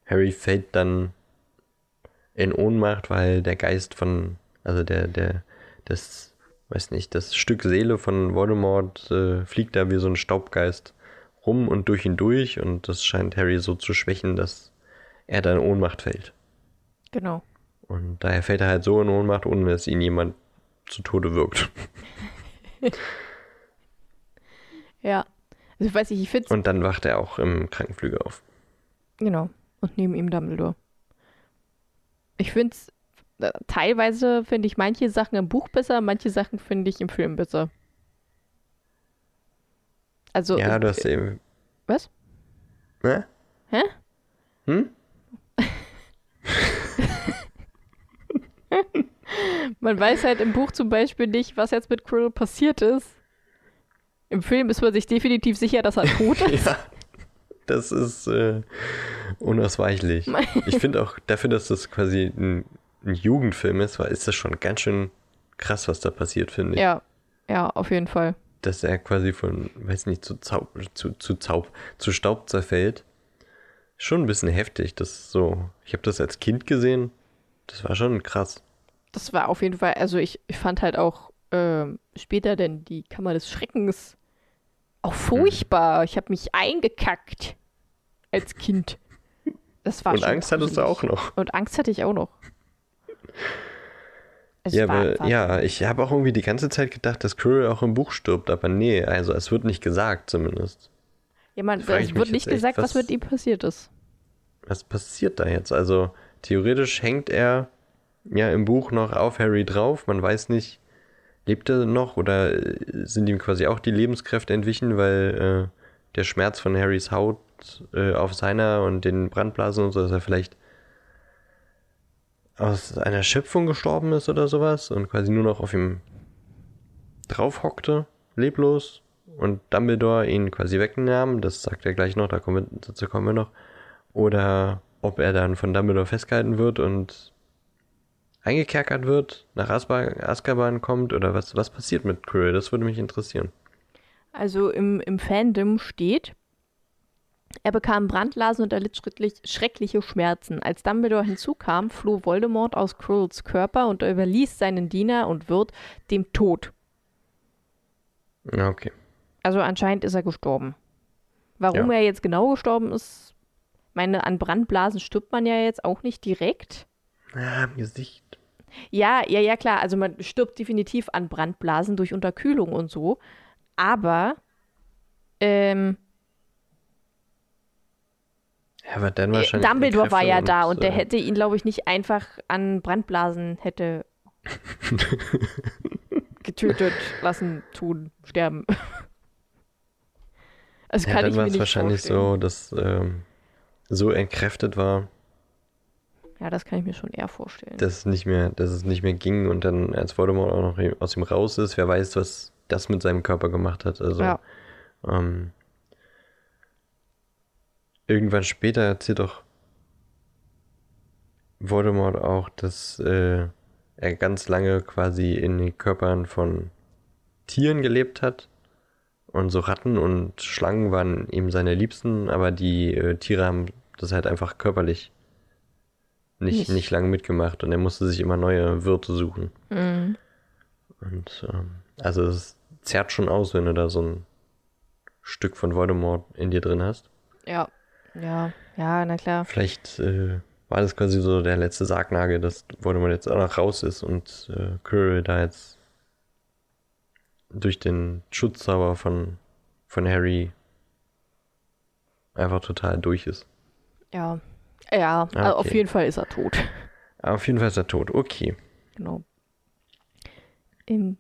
Harry fällt dann in Ohnmacht, weil der Geist von, also der, der, das, weiß nicht, das Stück Seele von Voldemort äh, fliegt da wie so ein Staubgeist rum und durch ihn durch und das scheint Harry so zu schwächen, dass er dann in Ohnmacht fällt. Genau. Und daher fällt er halt so in Ohnmacht, ohne dass ihn jemand zu Tode wirkt. Ja. Also ich weiß nicht, ich finde Und dann wacht er auch im Krankenflügel auf. Genau. Und neben ihm Dumbledore. Ich finde es, teilweise finde ich manche Sachen im Buch besser, manche Sachen finde ich im Film besser. Also. Ja, äh, du hast eben. Was? Ne? Hä? Hm? Man weiß halt im Buch zum Beispiel nicht, was jetzt mit Krill passiert ist. Im Film ist man sich definitiv sicher, dass er tot ist. Ja. Das ist äh, unausweichlich. Ich finde auch dafür, dass das quasi ein, ein Jugendfilm ist, war, ist das schon ganz schön krass, was da passiert, finde ich. Ja, ja, auf jeden Fall. Dass er quasi von, weiß nicht, zu Zaub, zu, zu Zaub, zu Staub zerfällt. Schon ein bisschen heftig. Das so. Ich habe das als Kind gesehen. Das war schon krass. Das war auf jeden Fall, also ich, ich fand halt auch ähm, später denn die Kammer des Schreckens auch furchtbar. Ich habe mich eingekackt als Kind. Das war Und Angst hattest du auch noch. Und Angst hatte ich auch noch. Es Ja, aber, ja, ich habe auch irgendwie die ganze Zeit gedacht, dass Quirrell auch im Buch stirbt, aber nee, also es wird nicht gesagt zumindest. Ja, man, es wird nicht echt, gesagt, was, was- mit ihm passiert ist. Was passiert da jetzt? Also theoretisch hängt er ja im Buch noch auf Harry drauf. Man weiß nicht, lebt er noch oder äh, sind ihm quasi auch die Lebenskräfte entwichen, weil äh, der Schmerz von Harrys Haut äh, auf seiner und den Brandblasen und so, dass er vielleicht aus einer Schöpfung gestorben ist oder sowas und quasi nur noch auf ihm drauf hockte, leblos und Dumbledore ihn quasi wegnahm, das sagt er gleich noch, da kommen wir, dazu kommen wir noch, oder ob er dann von Dumbledore festgehalten wird und eingekerkert wird, nach Azkaban kommt oder was, was passiert mit Quirrell, das würde mich interessieren. Also im, im Fandom steht, er bekam Brandblasen und erlitt schrecklich, schreckliche Schmerzen. Als Dumbledore hinzukam, floh Voldemort aus Quirrells Körper und überließ seinen Diener und Wirt dem Tod. Ja, okay. Also anscheinend ist er gestorben. Warum Ja. er jetzt genau gestorben ist, meine, an Brandblasen stirbt man ja jetzt auch nicht direkt. Ah, im Gesicht. Ja, ja, ja, klar. Also man stirbt definitiv an Brandblasen durch Unterkühlung und so. Aber, ähm, Ja, aber dann äh, wahrscheinlich. Dumbledore war ja da und der äh, hätte ihn, glaube ich, nicht einfach an Brandblasen hätte getötet lassen, tun, sterben. Also Ja, kann dann ich war mir es wahrscheinlich vorstellen. so, dass ähm, so entkräftet war, Ja, das kann ich mir schon eher vorstellen. dass es nicht mehr, dass es nicht mehr ging und dann als Voldemort auch noch aus ihm raus ist, wer weiß, was das mit seinem Körper gemacht hat. Also ja, ähm, irgendwann später erzählt doch Voldemort auch, dass äh, er ganz lange quasi in den Körpern von Tieren gelebt hat. Und so Ratten und Schlangen waren ihm seine Liebsten, aber die äh, Tiere haben das halt einfach körperlich nicht, Nicht. nicht lange mitgemacht und er musste sich immer neue Wirte suchen. mhm. Und ähm, also es zerrt schon aus, wenn du da so ein Stück von Voldemort in dir drin hast. ja, ja, ja, na klar. Vielleicht äh, war das quasi so der letzte Sargnagel, dass Voldemort jetzt auch noch raus ist und äh, Quirrell da jetzt durch den Schutzzauber von, von Harry einfach total durch ist. Ja, ja, Ah, also auf okay. jeden Fall ist er tot. Aber auf jeden Fall ist er tot. Okay. Genau. In,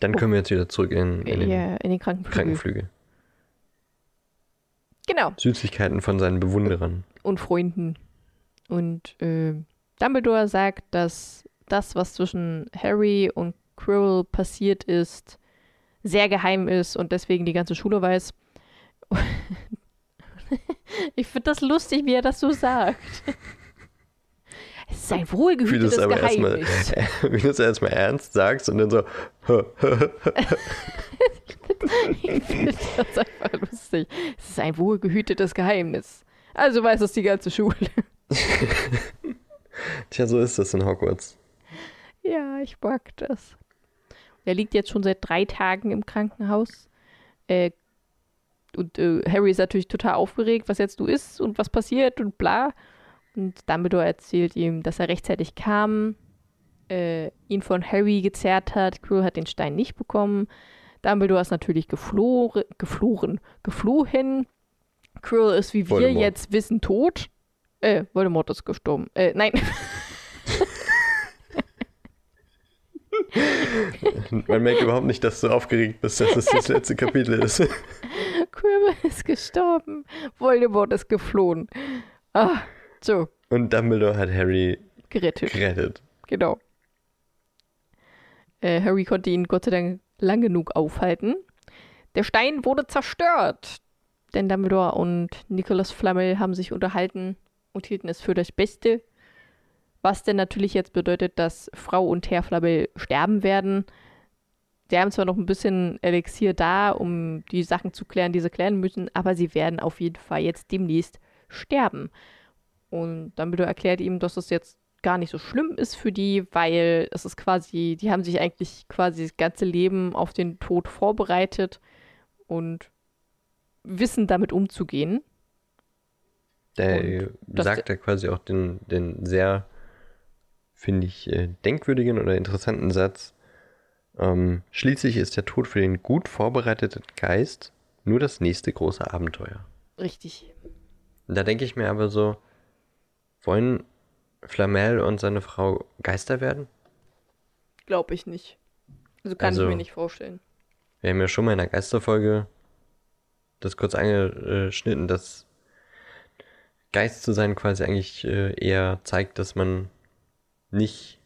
Dann können wir jetzt wieder zurück in, in den ja, in den Krankenflügel. Krankenflügel. Genau. Süßigkeiten von seinen Bewunderern. Und Freunden. Und äh, Dumbledore sagt, dass das, was zwischen Harry und Quirrell passiert ist, sehr geheim ist und deswegen die ganze Schule weiß. ich finde das lustig, wie er das so sagt. Es ist ein wohlgehütetes wie Geheimnis. Erstmal, wie du es erstmal ernst sagst und dann so. ich finde das einfach lustig. Es ist ein wohlgehütetes Geheimnis. Also weiß es die ganze Schule. Tja, so ist das in Hogwarts. Ja, ich mag das. Er liegt jetzt schon seit drei Tagen im Krankenhaus. Äh, und äh, Harry ist natürlich total aufgeregt, was jetzt du ist und was passiert und bla. Und Dumbledore erzählt ihm, dass er rechtzeitig kam, äh, ihn von Harry gezerrt hat. Quirrell hat den Stein nicht bekommen. Dumbledore ist natürlich geflohen, geflohen, geflohen. Quirrell ist, wie wir Voldemort. jetzt wissen, tot. Äh, Voldemort ist gestorben. Äh, nein. Man merkt überhaupt nicht, dass du aufgeregt bist, dass es das letzte Kapitel ist. Quirrell ist gestorben. Voldemort ist geflohen. Ah, so, Und Dumbledore hat Harry gerettet. gerettet. Genau. Äh, Harry konnte ihn Gott sei Dank lang genug aufhalten. Der Stein wurde zerstört. Denn Dumbledore und Nicholas Flamel haben sich unterhalten und hielten es für das Beste. Was denn natürlich jetzt bedeutet, dass Frau und Herr Flamel sterben werden. Sie haben zwar noch ein bisschen Elixier da, um die Sachen zu klären, die sie klären müssen, aber sie werden auf jeden Fall jetzt demnächst sterben. Und Dumbledore erklärt ihm, dass es jetzt gar nicht so schlimm ist für die, weil es ist quasi, die haben sich eigentlich quasi das ganze Leben auf den Tod vorbereitet und wissen damit umzugehen. Der das- sagt ja quasi auch den, den sehr, finde ich, äh, denkwürdigen oder interessanten Satz. Ähm, schließlich ist der Tod für den gut vorbereiteten Geist nur das nächste große Abenteuer. Richtig. Da denke ich mir aber so, wollen Flamel und seine Frau Geister werden? Glaube ich nicht. Also kann Also- ich mir nicht vorstellen. Wir haben ja schon mal in der Geisterfolge das kurz angeschnitten, dass Geist zu sein quasi eigentlich äh, eher zeigt, dass man nicht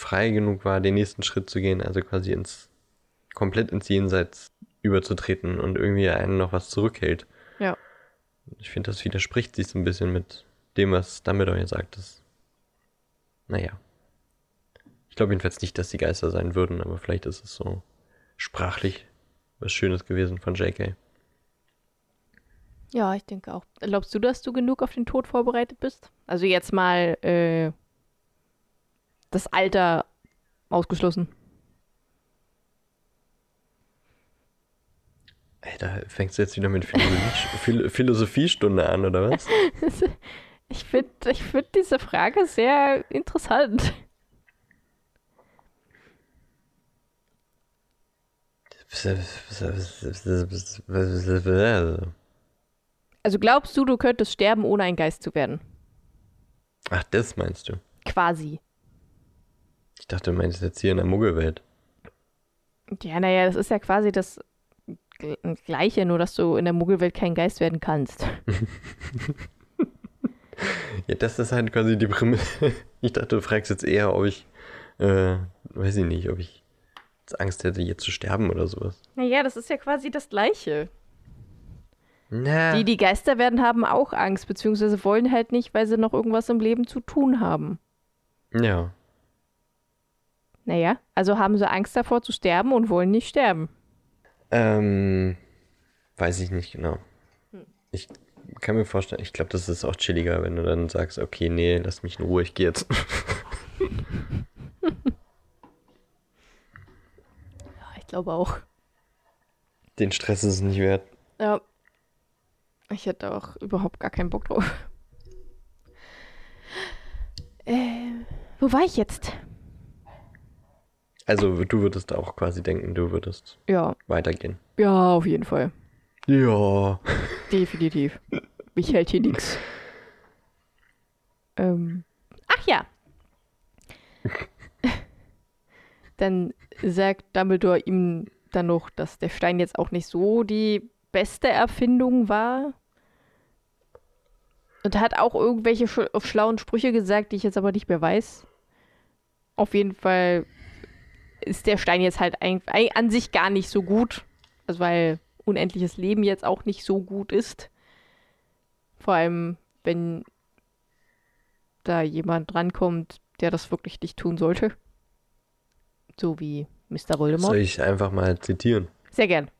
frei genug war, den nächsten Schritt zu gehen, also quasi ins komplett ins Jenseits überzutreten und irgendwie einen noch was zurückhält. Ja. Ich finde, das widerspricht sich so ein bisschen mit dem, was Dumbledore hier sagt. Das, naja. Ich glaube jedenfalls nicht, dass die Geister sein würden, aber vielleicht ist es so sprachlich was Schönes gewesen von JK. Ja, ich denke auch. Glaubst du, dass du genug auf den Tod vorbereitet bist? Also jetzt mal äh, das Alter ausgeschlossen. Ey, da fängst du jetzt wieder mit Philosophie, Phil Philosophiestunde an, oder was? Ich finde ich find diese Frage sehr interessant. Also glaubst du, du könntest sterben, ohne ein Geist zu werden? Ach, das meinst du? Quasi. Ich dachte, du meinst jetzt hier in der Muggelwelt. Ja, naja, das ist ja quasi das Gl- Gleiche, nur dass du in der Muggelwelt kein Geist werden kannst. Ja, das ist halt quasi die Prämisse. Ich dachte, du fragst jetzt eher, ob ich, äh, weiß ich nicht, ob ich jetzt Angst hätte, hier zu sterben oder sowas. Naja, das ist ja quasi das Gleiche. Na, Die, die Geister werden, haben auch Angst, beziehungsweise wollen halt nicht, weil sie noch irgendwas im Leben zu tun haben. ja. Naja, also haben sie Angst davor zu sterben und wollen nicht sterben. Ähm, weiß ich nicht genau. Ich kann mir vorstellen, ich glaube, das ist auch chilliger, wenn du dann sagst, okay, nee, lass mich in Ruhe, ich gehe jetzt. Ja, ich glaube auch. Den Stress ist es nicht wert. Ja. Ich hätte auch überhaupt gar keinen Bock drauf. Äh, wo war ich jetzt? Also, du würdest auch quasi denken, du würdest Ja, weitergehen. ja, auf jeden Fall. Ja. Definitiv. Mich hält hier nichts. Ähm, ach ja. Dann sagt Dumbledore ihm dann noch, dass der Stein jetzt auch nicht so die beste Erfindung war. Und hat auch irgendwelche sch schlauen Sprüche gesagt, die ich jetzt aber nicht mehr weiß. Auf jeden Fall ist der Stein jetzt halt ein, an sich gar nicht so gut. Also weil unendliches Leben jetzt auch nicht so gut ist. Vor allem, wenn da jemand drankommt, der das wirklich nicht tun sollte. So wie Mr. Voldemort. Soll ich einfach mal zitieren? Sehr gern.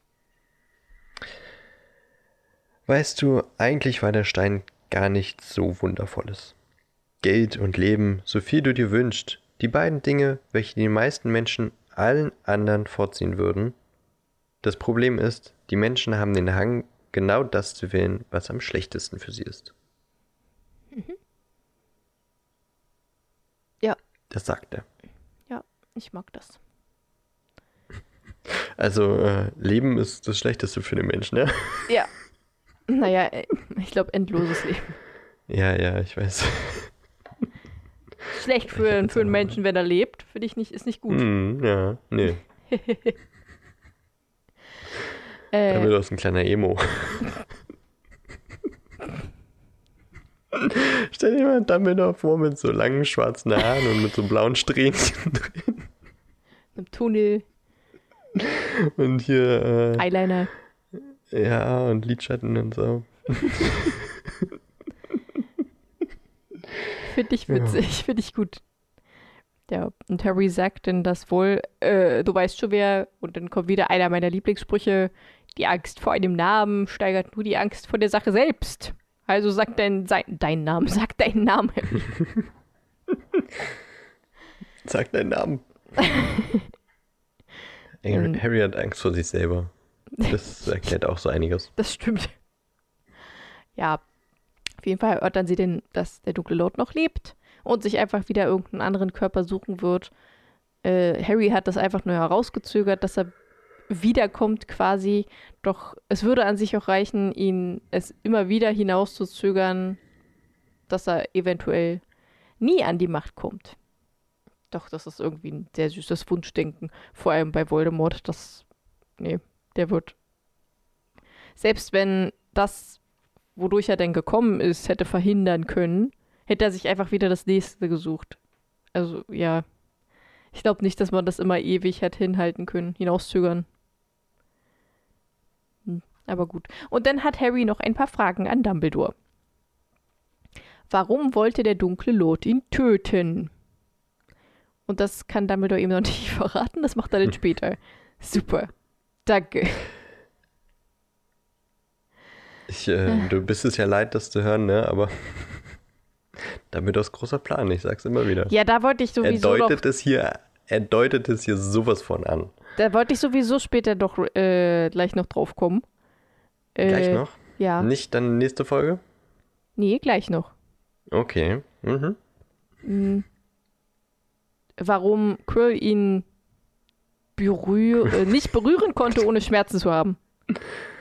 Weißt du, eigentlich war der Stein gar nichts so Wundervolles. Geld und Leben, so viel du dir wünschst, die beiden Dinge, welche die meisten Menschen allen anderen vorziehen würden. Das Problem ist, die Menschen haben den Hang, genau das zu wählen, was am schlechtesten für sie ist. Ja, Das sagt er. ja, ich mag das. Also, äh, Leben ist das Schlechteste für den Menschen, ja? Ja. Naja, äh, ich glaube, endloses Leben. Ja, ja, ich weiß. Schlecht für, für einen Menschen, wenn er lebt, finde ich nicht, ist nicht gut. Hm, ja, nee. Äh, Damit aus ein kleiner Emo. Stell dir mal Dumbledore vor mit so langen schwarzen Haaren und mit so blauen Strähnchen drin. Im Tunnel, Und hier, Eyeliner. äh, ja, und Lidschatten und so. Finde ich witzig, finde ich gut. Ja, und Harry sagt dann das wohl, äh, du weißt schon wer, und dann kommt wieder einer meiner Lieblingssprüche, die Angst vor einem Namen steigert nur die Angst vor der Sache selbst. Also sag dein, sein, deinen Namen, sag deinen Namen. Sag deinen Namen. Harry hat Angst vor sich selber. Das erklärt auch so einiges. Das stimmt. Ja, auf jeden Fall dann sie denn, dass der dunkle Lord noch lebt und sich einfach wieder irgendeinen anderen Körper suchen wird. Äh, Harry hat das einfach nur herausgezögert, dass er wiederkommt quasi. Doch es würde an sich auch reichen, ihn es immer wieder hinauszuzögern, dass er eventuell nie an die Macht kommt. Doch, das ist irgendwie ein sehr süßes Wunschdenken. Vor allem bei Voldemort. Das, nee, der wird selbst wenn das, wodurch er denn gekommen ist, hätte verhindern können, hätte er sich einfach wieder das nächste gesucht. Also ja, ich glaube nicht, dass man das immer ewig hätte hinhalten können, hinauszögern. Hm, aber gut. Und dann hat Harry noch ein paar Fragen an Dumbledore. Warum wollte der dunkle Lord ihn töten? Und das kann Dumbledore ihm noch nicht verraten, das macht er dann später. Super. Danke. Ich, äh, du bist es ja leid, das zu hören, ne? Aber damit aus großer Plan, ich sag's immer wieder. Ja, da wollte ich er sowieso noch, deutet es hier, er deutet es hier sowas von an. da wollte ich sowieso später doch äh, gleich noch drauf kommen. Äh, Gleich noch? Ja. Nicht dann nächste Folge? Nee, gleich noch. Okay. Mhm. Hm. Warum Quirrell ihn berühr äh, nicht berühren konnte, ohne Schmerzen zu haben.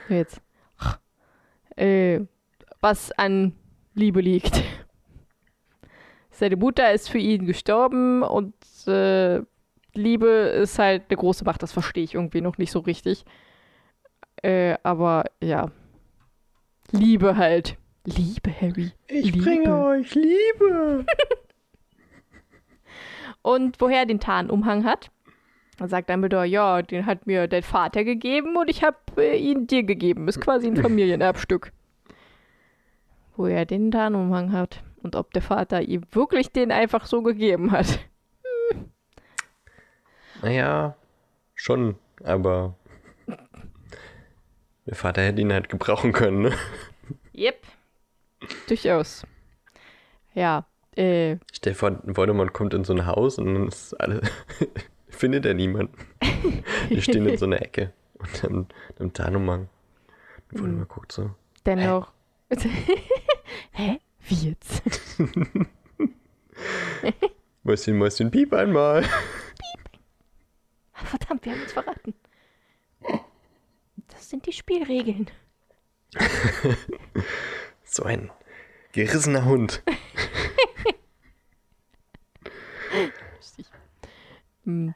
Jetzt. Äh, was an Liebe liegt. Seine Mutter ist für ihn gestorben und äh, Liebe ist halt eine große Macht. Das verstehe ich irgendwie noch nicht so richtig. Äh, aber ja. Liebe halt. Liebe, Harry. Ich Liebe. bringe euch Liebe. Und woher er den Tarnumhang hat? Dann sagt Dumbledore, ja, den hat mir dein Vater gegeben und ich habe äh, ihn dir gegeben. Ist quasi ein Familienerbstück. Woher er den Tarnumhang hat und ob der Vater ihm wirklich den einfach so gegeben hat. Naja, schon, aber der Vater hätte ihn halt gebrauchen können, ne? Yep. Durchaus. Ja, äh, Stell dir vor, Voldemort kommt in so ein Haus und dann ist alle, findet er niemanden. Die stehen in so einer Ecke und dann im Tarnumhang. Und Voldemort guckt so. dennoch. Hä? Wie jetzt? Mäuschen, Mäuschen, piep einmal. Verdammt, wir haben uns verraten. Das sind die Spielregeln. So ein gerissener Hund. Hm.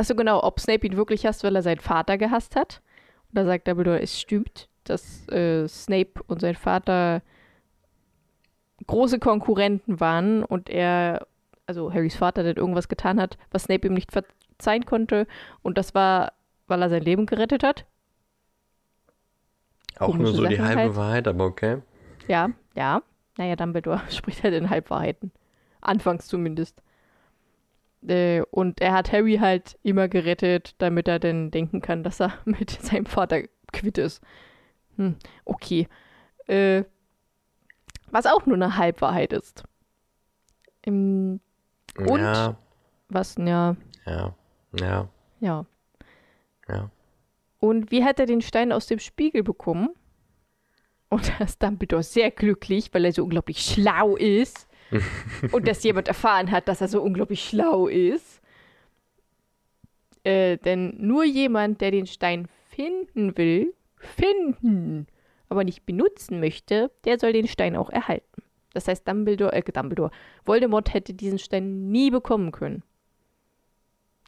Achso, genau, ob Snape ihn wirklich hasst, weil er seinen Vater gehasst hat. Und da sagt Dumbledore, es stimmt, dass äh, Snape und sein Vater große Konkurrenten waren und er also Harrys Vater, der irgendwas getan hat, was Snape ihm nicht verzeihen konnte. Und das war, weil er sein Leben gerettet hat. Auch nur Komische so die Sachen halbe halt. Wahrheit, aber okay. Ja, ja. Naja, Dumbledore spricht halt in Halbwahrheiten. Anfangs zumindest. Äh, und er hat Harry halt immer gerettet, damit er dann denken kann, dass er mit seinem Vater quitt ist. Hm, okay. Äh, was auch nur eine Halbwahrheit ist. Und? Ja, was, ja, ja, ja, ja. ja. Und wie hat er den Stein aus dem Spiegel bekommen? Und da ist Dumbledore sehr glücklich, weil er so unglaublich schlau ist. und dass jemand erfahren hat, dass er so unglaublich schlau ist. Äh, denn nur jemand, der den Stein finden will, finden, aber nicht benutzen möchte, der soll den Stein auch erhalten. Das heißt, Dumbledore, äh, Dumbledore, Voldemort hätte diesen Stein nie bekommen können.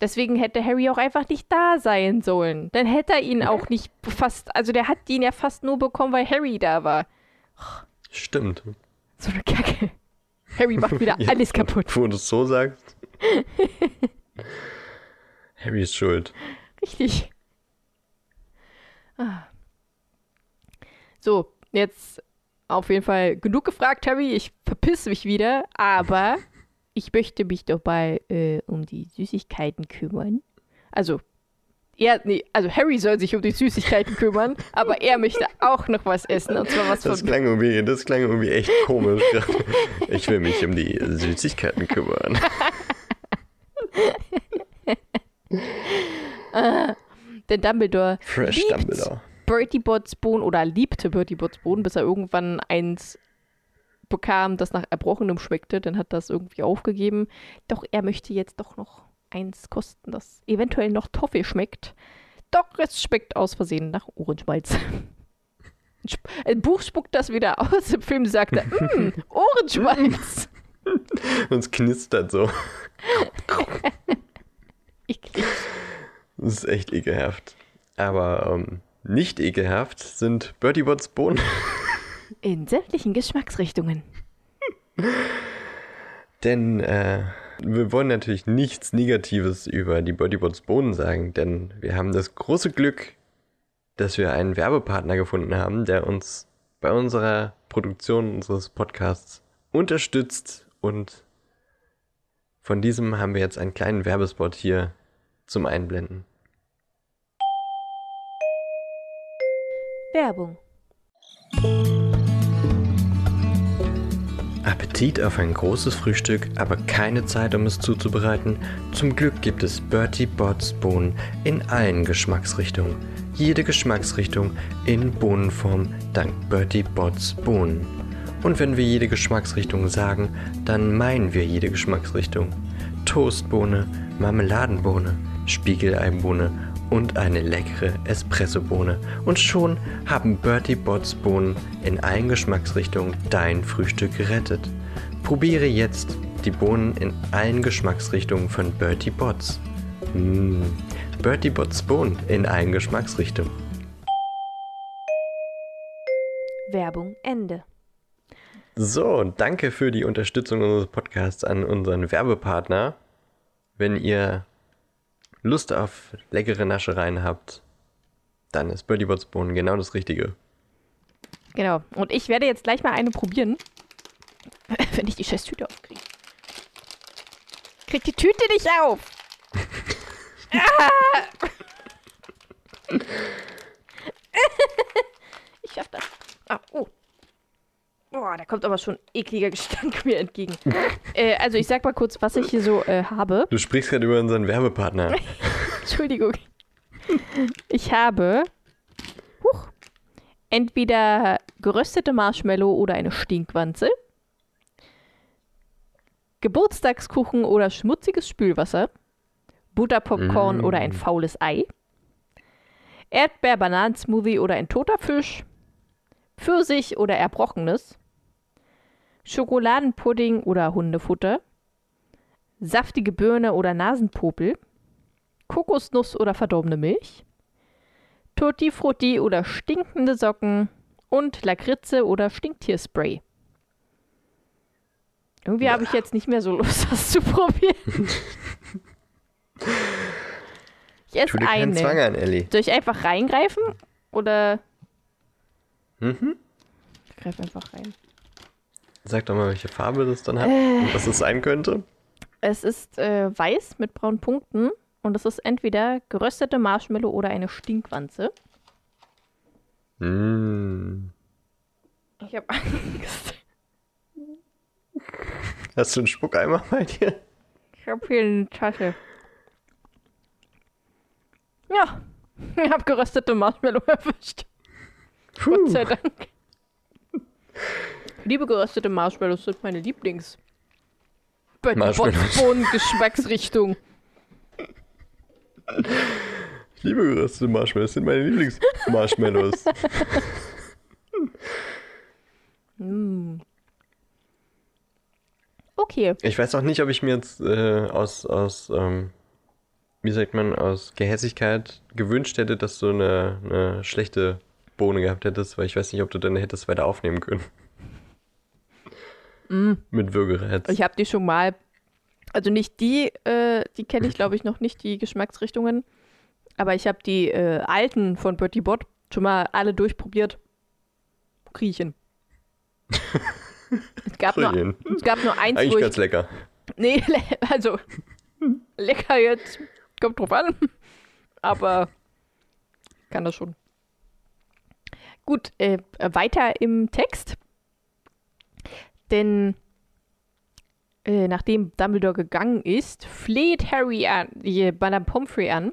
Deswegen hätte Harry auch einfach nicht da sein sollen. Dann hätte er ihn auch nicht fast, also der hat ihn ja fast nur bekommen, weil Harry da war. Stimmt. So eine Kacke. Harry macht wieder Ja, alles kaputt. Wo du es so sagst. Harry ist schuld. Richtig. Ah. So, jetzt auf jeden Fall genug gefragt, Harry. Ich verpiss mich wieder, aber ich möchte mich dabei äh, um die Süßigkeiten kümmern. Also, er, nee, also Harry soll sich um die Süßigkeiten kümmern, aber er möchte auch noch was essen. Und zwar was Das von. klang irgendwie, das klang irgendwie echt komisch. Ich will mich um die Süßigkeiten kümmern. Denn Dumbledore Fresh liebt Dumbledore. Bertie Botts Bohnen oder liebte Bertie Botts Bohnen, bis er irgendwann eins bekam, das nach Erbrochenem schmeckte. Dann hat das irgendwie aufgegeben. Doch er möchte jetzt doch noch eins kosten, das eventuell noch Toffee schmeckt. Doch es schmeckt aus Versehen nach Ohrenschmalz. Ein Buch spuckt das wieder aus. Im Film sagt er, "Mm, Ohrenschmalz. Und es knistert so. Eklig. Das ist echt ekelhaft. Aber ähm, nicht ekelhaft sind Bertie Botts Bohnen. In sämtlichen Geschmacksrichtungen. Denn äh, wir wollen natürlich nichts Negatives über die Botts Bohnen sagen, denn wir haben das große Glück, dass wir einen Werbepartner gefunden haben, der uns bei unserer Produktion unseres Podcasts unterstützt und von diesem haben wir jetzt einen kleinen Werbespot hier zum Einblenden. Werbung. Appetit auf ein großes Frühstück, aber keine Zeit, um es zuzubereiten? Zum Glück gibt es Bertie Botts Bohnen in allen Geschmacksrichtungen. Jede Geschmacksrichtung in Bohnenform dank Bertie Botts Bohnen. Und wenn wir jede Geschmacksrichtung sagen, dann meinen wir jede Geschmacksrichtung. Toastbohne, Marmeladenbohne, Spiegeleibohne und eine leckere Espressobohne. Und schon haben Bertie Botts Bohnen in allen Geschmacksrichtungen dein Frühstück gerettet. Probiere jetzt die Bohnen in allen Geschmacksrichtungen von Bertie Botts. Mmh. Bertie Botts Bohnen in allen Geschmacksrichtungen. Werbung Ende. So, danke für die Unterstützung unseres Podcasts an unseren Werbepartner. Wenn ihr Lust auf leckere Naschereien habt, dann ist Birdie Bots Bohnen genau das Richtige. Genau. Und ich werde jetzt gleich mal eine probieren. Wenn ich die scheiß Tüte aufkriege. Krieg die Tüte nicht auf! ich schaff das. Ah, oh. Boah, da kommt aber schon ekliger Gestank mir entgegen. äh, also ich sag mal kurz, was ich hier so äh, habe. Du sprichst gerade über unseren Werbepartner. Entschuldigung. Ich habe huch, entweder geröstete Marshmallow oder eine Stinkwanze, Geburtstagskuchen oder schmutziges Spülwasser, Butterpopcorn Mm. oder ein faules Ei, Erdbeer-Bananen-Smoothie oder ein toter Fisch, Pfirsich oder Erbrochenes, Schokoladenpudding oder Hundefutter, saftige Birne oder Nasenpopel, Kokosnuss oder verdorbene Milch, Tutti Frutti oder stinkende Socken und Lakritze oder Stinktierspray. Irgendwie habe ich jetzt nicht mehr so Lust, das zu probieren. ich esse keinen Zwang eine. an, Ellie. Soll ich einfach reingreifen? Oder. Mhm. Ich greife einfach rein. Sag doch mal, welche Farbe das dann hat und was es sein könnte. Es ist äh, weiß mit braunen Punkten und es ist entweder geröstete Marshmallow oder eine Stinkwanze. Mm. Ich habe Angst. Hast du einen Spuckeimer bei dir? Ich habe hier eine Tasche. Ja, ich habe geröstete Marshmallow erwischt. Gott Puh. sei Dank. Liebe geröstete Marshmallows sind meine Lieblings. Bohnen-Geschmacksrichtung. Ich liebe geröstete Marshmallows, sind meine Lieblingsmarshmallows. Okay. ich weiß auch nicht, ob ich mir jetzt äh, aus, aus ähm, wie sagt man, aus Gehässigkeit gewünscht hätte, dass du eine, eine schlechte Bohne gehabt hättest, weil ich weiß nicht, ob du dann hättest weiter aufnehmen können. Mit Würgereiz. Ich habe die schon mal. Also nicht die, äh, die kenne ich glaube ich noch nicht, die Geschmacksrichtungen. Aber ich habe die äh, alten von Bertie Bott schon mal alle durchprobiert. Riechen. es, gab nur, es gab nur eins, Eigentlich wo ich ganz lecker. Nee, le also lecker jetzt. Kommt drauf an. Aber kann das schon. Gut, äh, weiter im Text. Denn äh, nachdem Dumbledore gegangen ist, fleht Harry an, die Madame Pomfrey an,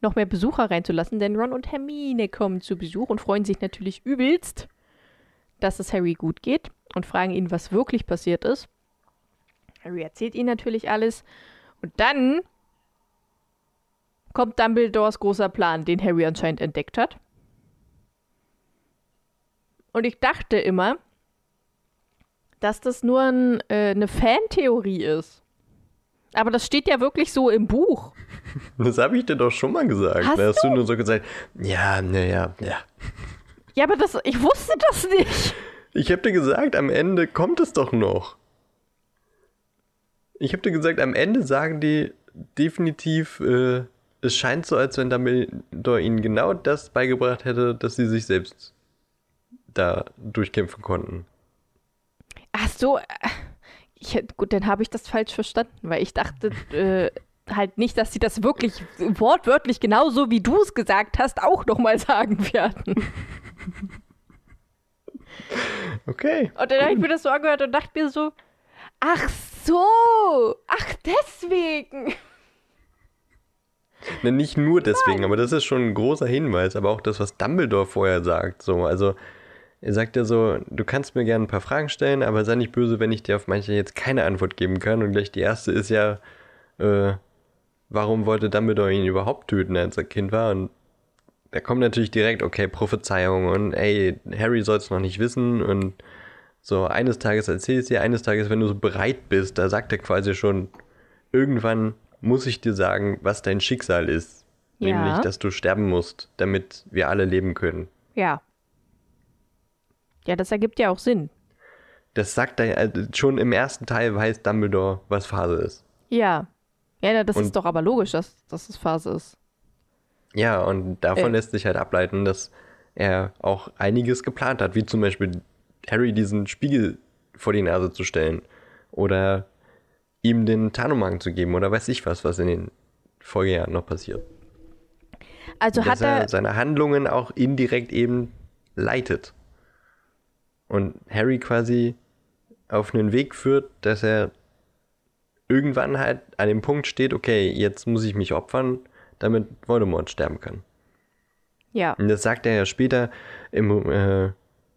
noch mehr Besucher reinzulassen, denn Ron und Hermine kommen zu Besuch und freuen sich natürlich übelst, dass es Harry gut geht und fragen ihn, was wirklich passiert ist. Harry erzählt ihnen natürlich alles. Und dann kommt Dumbledores großer Plan, den Harry anscheinend entdeckt hat. Und ich dachte immer, dass das nur ein, äh, eine Fantheorie ist. Aber das steht ja wirklich so im Buch. Das habe ich dir doch schon mal gesagt. Hast da hast du nur so gesagt, ja, naja, ja. Ja, aber das, ich wusste das nicht. Ich habe dir gesagt, am Ende kommt es doch noch. Ich habe dir gesagt, am Ende sagen die definitiv, äh, es scheint so, als wenn Dumbledore ihnen genau das beigebracht hätte, dass sie sich selbst da durchkämpfen konnten. Ach so, äh, ich, gut, dann habe ich das falsch verstanden, weil ich dachte äh, halt nicht, dass sie das wirklich wortwörtlich genauso wie du es gesagt hast auch nochmal sagen werden. Okay. Und dann habe ich mir das so angehört und dachte mir so, ach so, ach deswegen. Ne, nicht nur deswegen, aber das ist schon ein großer Hinweis, aber auch das, was Dumbledore vorher sagt. So, also er sagt ja so, du kannst mir gerne ein paar Fragen stellen, aber sei nicht böse, wenn ich dir auf manche jetzt keine Antwort geben kann. Und gleich die erste ist ja, äh, warum wollte Dumbledore ihn überhaupt töten, als er Kind war? Und da kommt natürlich direkt, okay, Prophezeiung und ey, Harry soll es noch nicht wissen und so, eines Tages erzählst dir, eines Tages, wenn du so bereit bist, da sagt er quasi schon, irgendwann muss ich dir sagen, was dein Schicksal ist. Ja. Nämlich, dass du sterben musst, damit wir alle leben können. Ja. Ja, das ergibt ja auch Sinn. Das sagt er, also schon im ersten Teil weiß Dumbledore, was Phase ist. Ja. Ja, das Und- ist doch aber logisch, dass, dass es Phase ist. Ja, und davon Äh. lässt sich halt ableiten, dass er auch einiges geplant hat, wie zum Beispiel Harry diesen Spiegel vor die Nase zu stellen oder ihm den Tarnumhang zu geben oder weiß ich was, was in den Folgejahren noch passiert. Also hat dass er er. seine Handlungen auch indirekt eben leitet. Und Harry quasi auf einen Weg führt, dass er irgendwann halt an dem Punkt steht, okay, jetzt muss ich mich opfern, damit Voldemort sterben kann. Ja. Und das sagt er ja später im, äh,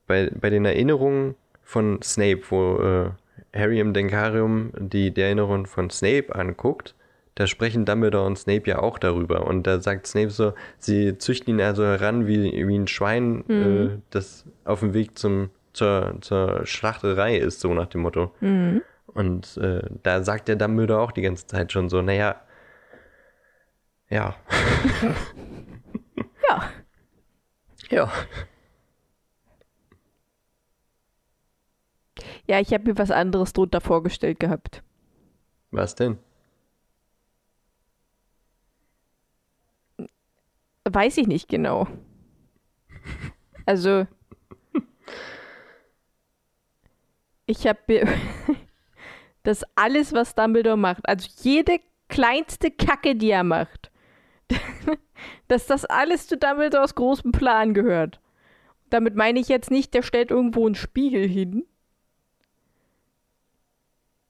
bei, bei den Erinnerungen von Snape, wo äh, Harry im Denkarium die, die Erinnerung von Snape anguckt. Da sprechen Dumbledore und Snape ja auch darüber. Und da sagt Snape so, sie züchten ihn also heran wie, wie ein Schwein, äh, das auf dem Weg zum, zur, zur Schlachterei ist, so nach dem Motto. Und äh, da sagt der Dumbledore auch die ganze Zeit schon so, naja, ja, Ja. ja. Ja, ich habe mir was anderes drunter vorgestellt gehabt. Was denn? Weiß ich nicht genau. Also, ich habe mir das alles, was Dumbledore macht, also jede kleinste Kacke, die er macht, dass das alles zu Dumbledores großem Plan gehört. Damit meine ich jetzt nicht, der stellt irgendwo einen Spiegel hin.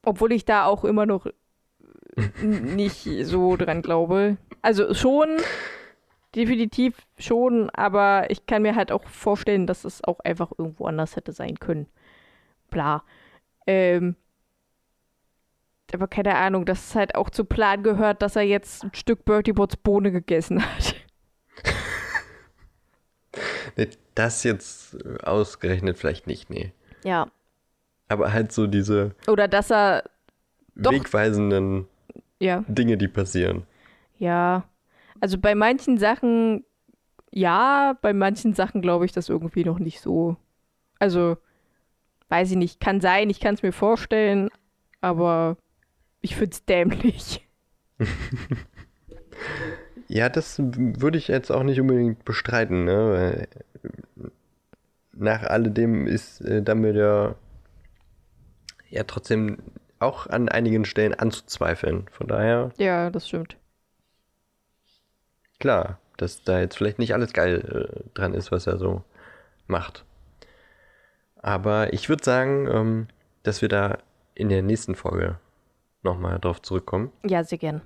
Obwohl ich da auch immer noch nicht so dran glaube. Also schon, definitiv schon, aber ich kann mir halt auch vorstellen, dass es auch einfach irgendwo anders hätte sein können. Bla. Ähm, aber keine Ahnung, dass es halt auch zu Plan gehört, dass er jetzt ein Stück Bertie Bots Bohne gegessen hat. nee, das jetzt ausgerechnet vielleicht nicht, nee. Ja. Aber halt so diese Oder dass er wegweisenden ja. Dinge, die passieren. Ja. Also bei manchen Sachen ja, bei manchen Sachen glaube ich das irgendwie noch nicht so. Also, weiß ich nicht, kann sein, ich kann es mir vorstellen, aber ich finde es dämlich. ja, das würde ich jetzt auch nicht unbedingt bestreiten, ne? Weil nach alledem ist äh, Dumbledore ja trotzdem auch an einigen Stellen anzuzweifeln. Von daher. Ja, das stimmt. Klar, dass da jetzt vielleicht nicht alles geil äh, dran ist, was er so macht. Aber ich würde sagen, ähm, dass wir da in der nächsten Folge nochmal drauf zurückkommen. Ja, sehr gern.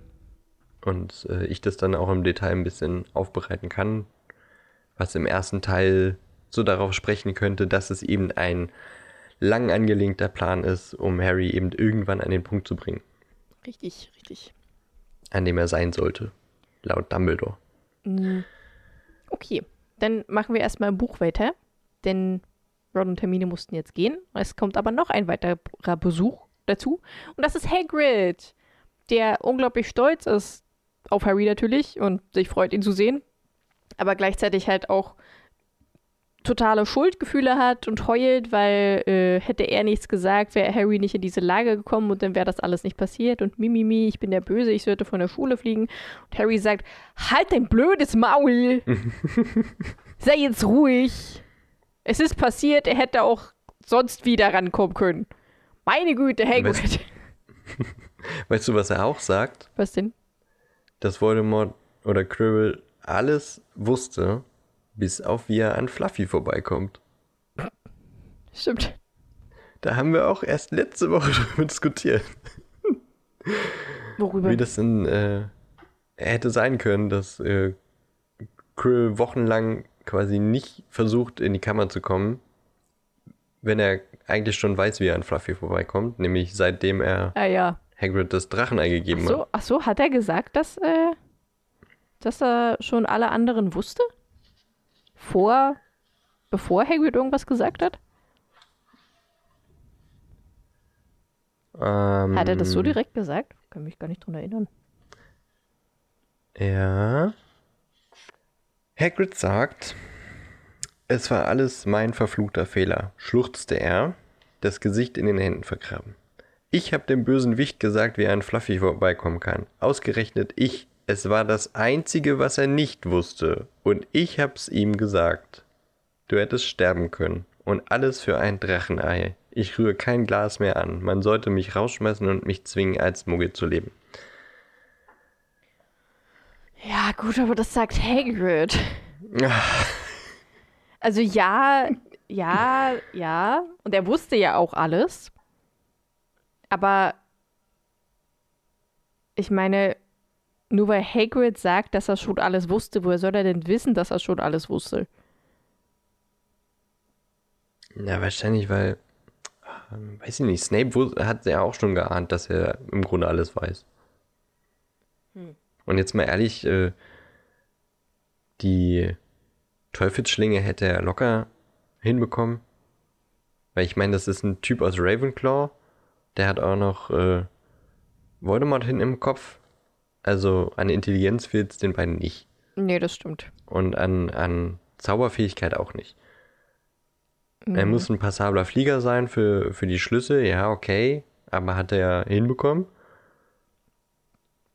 Und äh, ich das dann auch im Detail ein bisschen aufbereiten kann, was im ersten Teil so darauf sprechen könnte, dass es eben ein lang angelegter Plan ist, um Harry eben irgendwann an den Punkt zu bringen. Richtig, richtig. An dem er sein sollte, laut Dumbledore. Mm. Okay, dann machen wir erstmal ein Buch weiter, denn Ron und Hermine mussten jetzt gehen. Es kommt aber noch ein weiterer Besuch dazu. Und das ist Hagrid, der unglaublich stolz ist auf Harry natürlich und sich freut, ihn zu sehen. Aber gleichzeitig halt auch totale Schuldgefühle hat und heult, weil äh, hätte er nichts gesagt, wäre Harry nicht in diese Lage gekommen und dann wäre das alles nicht passiert und Mimimi, ich bin der Böse, ich sollte von der Schule fliegen. Und Harry sagt, halt dein blödes Maul! Sei jetzt ruhig! Es ist passiert, er hätte auch sonst wieder rankommen können. Meine Güte, Hagrid. Weißt, weißt du, was er auch sagt? Was denn? Dass Voldemort oder Quirrell alles wusste, bis auf wie er an Fluffy vorbeikommt. Stimmt. Da haben wir auch erst letzte Woche darüber diskutiert. Worüber? Wie das denn äh, hätte sein können, dass äh, Krill wochenlang quasi nicht versucht, in die Kammer zu kommen, wenn er eigentlich schon weiß, wie er an Fluffy vorbeikommt, nämlich seitdem er ah, ja. Hagrid das Drachenei gegeben ach so, hat. Ach so, hat er gesagt, dass, äh, dass er schon alle anderen wusste? Vor, bevor Hagrid irgendwas gesagt hat? Ähm, Hat er das so direkt gesagt? Kann mich gar nicht dran erinnern. Ja. Hagrid sagt, es war alles mein verfluchter Fehler, schluchzte er, das Gesicht in den Händen vergraben. Ich hab dem bösen Wicht gesagt, wie er an Fluffy vorbeikommen kann. Ausgerechnet ich. Es war das Einzige, was er nicht wusste. Und ich hab's ihm gesagt. Du hättest sterben können. Und alles für ein Drachenei. Ich rühre kein Glas mehr an. Man sollte mich rausschmeißen und mich zwingen, als Muggel zu leben. Ja, gut, aber das sagt Hagrid. Also ja, ja, ja. Und er wusste ja auch alles. Aber ich meine, nur weil Hagrid sagt, dass er schon alles wusste, woher soll er denn wissen, dass er schon alles wusste? Ja, wahrscheinlich, weil, ähm, weiß ich nicht, Snape hat ja auch schon geahnt, dass er im Grunde alles weiß. Und jetzt mal ehrlich, äh, die Teufelsschlinge hätte er locker hinbekommen. Weil ich meine, das ist ein Typ aus Ravenclaw. Der hat auch noch äh, Voldemort hin im Kopf. Also an Intelligenz fehlt es den beiden nicht. Nee, das stimmt. Und an, an Zauberfähigkeit auch nicht. Er muss ein passabler Flieger sein für, für die Schlüssel, ja, okay. Aber hat er hinbekommen.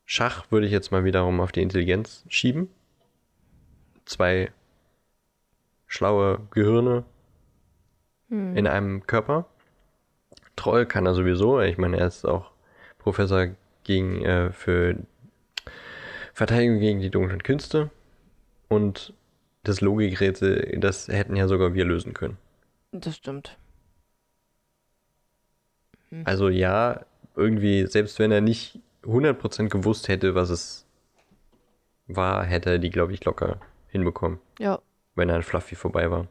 Schach würde ich jetzt mal wiederum auf die Intelligenz schieben. Zwei schlaue Gehirne in einem Körper. Troll kann er sowieso. Ich meine, er ist auch Professor gegen, äh, für Verteidigung gegen die dunklen Künste. Und das Logikrätsel, das hätten ja sogar wir lösen können. Das stimmt. Also ja, irgendwie, selbst wenn er nicht 100% gewusst hätte, was es war, hätte er die, glaube ich, locker hinbekommen, Ja. wenn er an Fluffy vorbei war.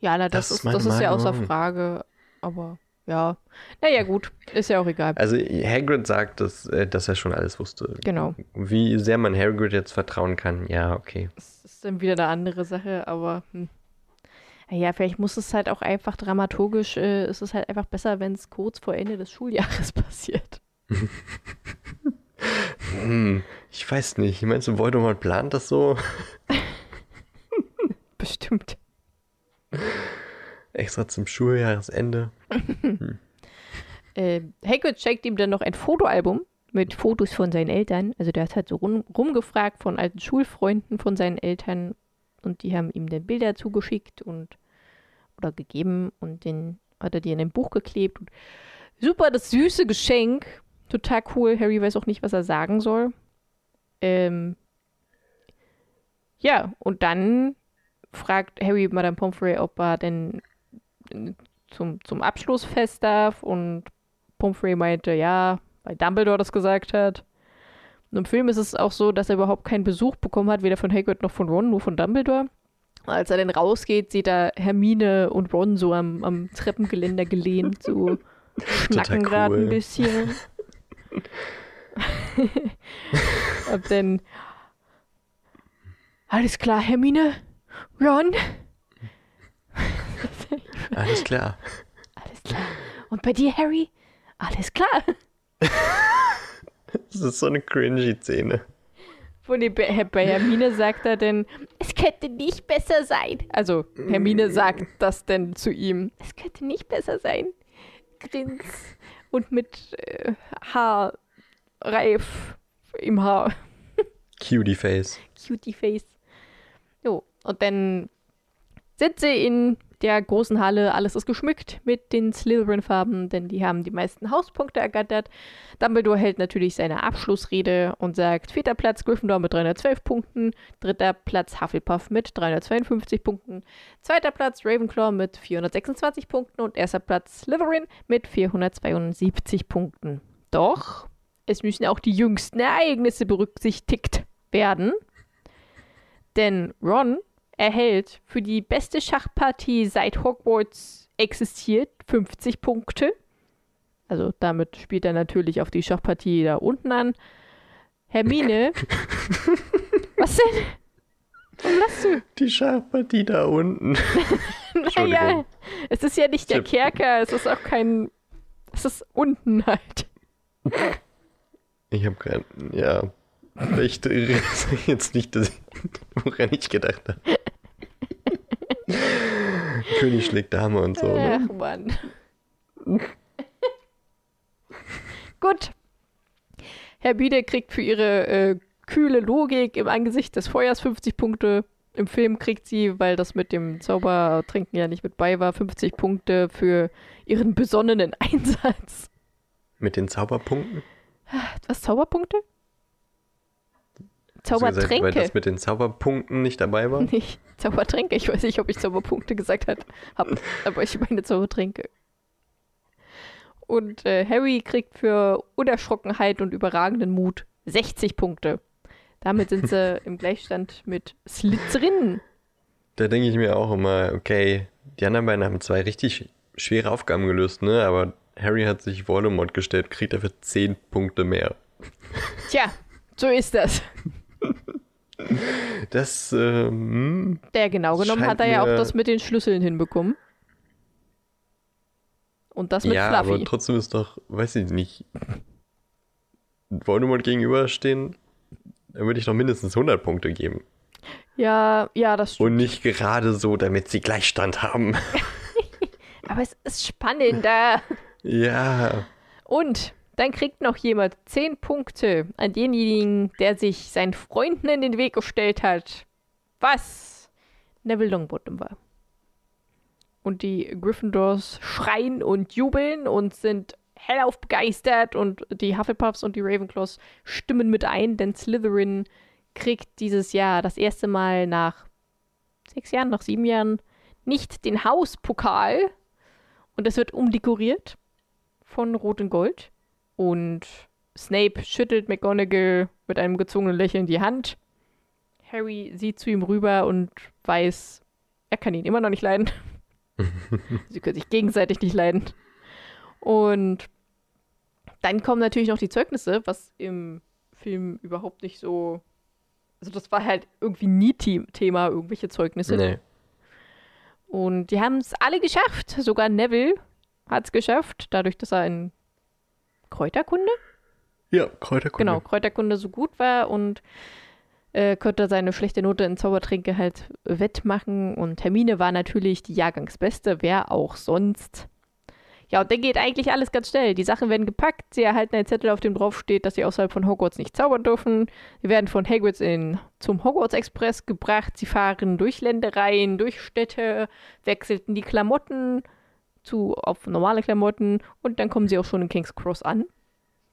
Ja, na, das, Das ist das ist ja außer. Frage. Aber ja. Naja, gut. Ist ja auch egal. Also Hagrid sagt, dass, äh, dass er schon alles wusste. Genau. Wie sehr man Hagrid jetzt vertrauen kann, ja, okay. Das ist dann wieder eine andere Sache, aber hm. Ja, vielleicht muss es halt auch einfach dramaturgisch, äh, ist es halt einfach besser, wenn es kurz vor Ende des Schuljahres passiert. Hm, ich weiß nicht. Meinst du, Voldemort plant das so? Bestimmt. Extra zum Schuljahresende? Äh, Hagrid schenkt ihm dann noch ein Fotoalbum mit Fotos von seinen Eltern. Also der hat halt so rum, rumgefragt von alten Schulfreunden von seinen Eltern und die haben ihm dann Bilder zugeschickt und oder gegeben und den hat er die in ein Buch geklebt. Super, das süße Geschenk. Total cool. Harry weiß auch nicht, was er sagen soll. Ähm, ja, und dann fragt Harry Madame Pomfrey, ob er denn äh, zum, zum Abschlussfest darf und Pomfrey meinte, ja, weil Dumbledore das gesagt hat. Und im Film ist es auch so, dass er überhaupt keinen Besuch bekommen hat, weder von Hagrid noch von Ron, nur von Dumbledore. Als er dann rausgeht, sieht er Hermine und Ron so am, am Treppengeländer gelehnt, so schnacken gerade cool. ein bisschen. und dann alles klar, Hermine? Ron? Alles klar. Alles klar. Und bei dir, Harry? Alles klar. Das ist so eine cringy Szene. Dem, bei Hermine sagt er denn, es könnte nicht besser sein. Also, Hermine sagt das denn zu ihm. Es könnte nicht besser sein. Grins. Und mit äh, Haarreif im Haar. Cutie Face. Cutie Face. Jo, und dann sind sie in der großen Halle. Alles ist geschmückt mit den Slytherin-Farben, denn die haben die meisten Hauspunkte ergattert. Dumbledore hält natürlich seine Abschlussrede und sagt: Vierter Platz Gryffindor mit 312 Punkten, dritter Platz Hufflepuff mit 352 Punkten, zweiter Platz Ravenclaw mit 426 Punkten und erster Platz Slytherin mit 472 Punkten. Doch es müssen auch die jüngsten Ereignisse berücksichtigt werden. Denn Ron erhält für die beste Schachpartie seit Hogwarts existiert 50 Punkte. Also damit spielt er natürlich auf die Schachpartie da unten an. Hermine. was denn? Warum lachst du? Die Schachpartie da unten. Naja, es ist ja nicht der. Kerker, es ist auch kein. Es ist unten halt. Ich habe kein. Ja. Ich jetzt nicht, woran ich gedacht habe. König schlägt Dame und so. Ne? Ach, Mann. Gut. Hermine kriegt für ihre äh, kühle Logik im Angesicht des Feuers 50 Punkte. Im Film kriegt sie, weil das mit dem Zaubertrinken ja nicht mit bei war, 50 Punkte für ihren besonnenen Einsatz. Mit den Zauberpunkten? Was, Zauberpunkte? Gesagt, weil Zaubertränke. das mit den Zauberpunkten nicht dabei war? Nicht Zaubertränke. Ich weiß nicht, ob ich Zauberpunkte gesagt habe, hab, aber ich meine Zaubertränke. Und äh, Harry kriegt für Unerschrockenheit und überragenden Mut 60 Punkte. Damit sind sie im Gleichstand mit Slytherin. Da denke ich mir auch immer, okay, die anderen beiden haben zwei richtig schwere Aufgaben gelöst, ne? Aber Harry hat sich Voldemort gestellt, kriegt dafür 10 Punkte mehr. Tja, so ist das. Das, ähm, Der genau genommen hat er ja auch das mit den Schlüsseln hinbekommen. Und das mit ja, Fluffy. aber trotzdem ist doch, weiß ich nicht, Voldemort gegenüberstehen, da würde ich doch mindestens 100 Punkte geben. Ja, ja, das stimmt. Und nicht gerade so, damit sie Gleichstand haben. Aber es ist spannender. ja. Und dann kriegt noch jemand 10 Punkte an denjenigen, der sich seinen Freunden in den Weg gestellt hat. Was Neville Longbottom war. Und die Gryffindors schreien und jubeln und sind hellauf begeistert und die Hufflepuffs und die Ravenclaws stimmen mit ein, denn Slytherin kriegt dieses Jahr das erste Mal nach sechs Jahren, nach sieben Jahren nicht den Hauspokal und es wird umdekoriert von Rot und Gold und Snape schüttelt McGonagall mit einem gezwungenen Lächeln die Hand. Harry sieht zu ihm rüber und weiß, er kann ihn immer noch nicht leiden. Sie können sich gegenseitig nicht leiden. Und dann kommen natürlich noch die Zeugnisse, was im Film überhaupt nicht so. Also, das war halt irgendwie nie Thema, irgendwelche Zeugnisse. Nee. Und die haben es alle geschafft. Sogar Neville hat es geschafft, dadurch, dass er in Kräuterkunde? Ja, Kräuterkunde. Genau, Kräuterkunde so gut war und äh, konnte seine schlechte Note in Zaubertränke halt wettmachen. Und Hermine war natürlich die Jahrgangsbeste, wer auch sonst. Ja, und dann geht eigentlich alles ganz schnell. Die Sachen werden gepackt, sie erhalten einen Zettel, auf dem drauf steht, dass sie außerhalb von Hogwarts nicht zaubern dürfen. Sie werden von Hagrids in, zum Hogwarts Express gebracht. Sie fahren durch Ländereien, durch Städte, wechselten die Klamotten zu auf normale Klamotten und dann kommen sie auch schon in King's Cross an.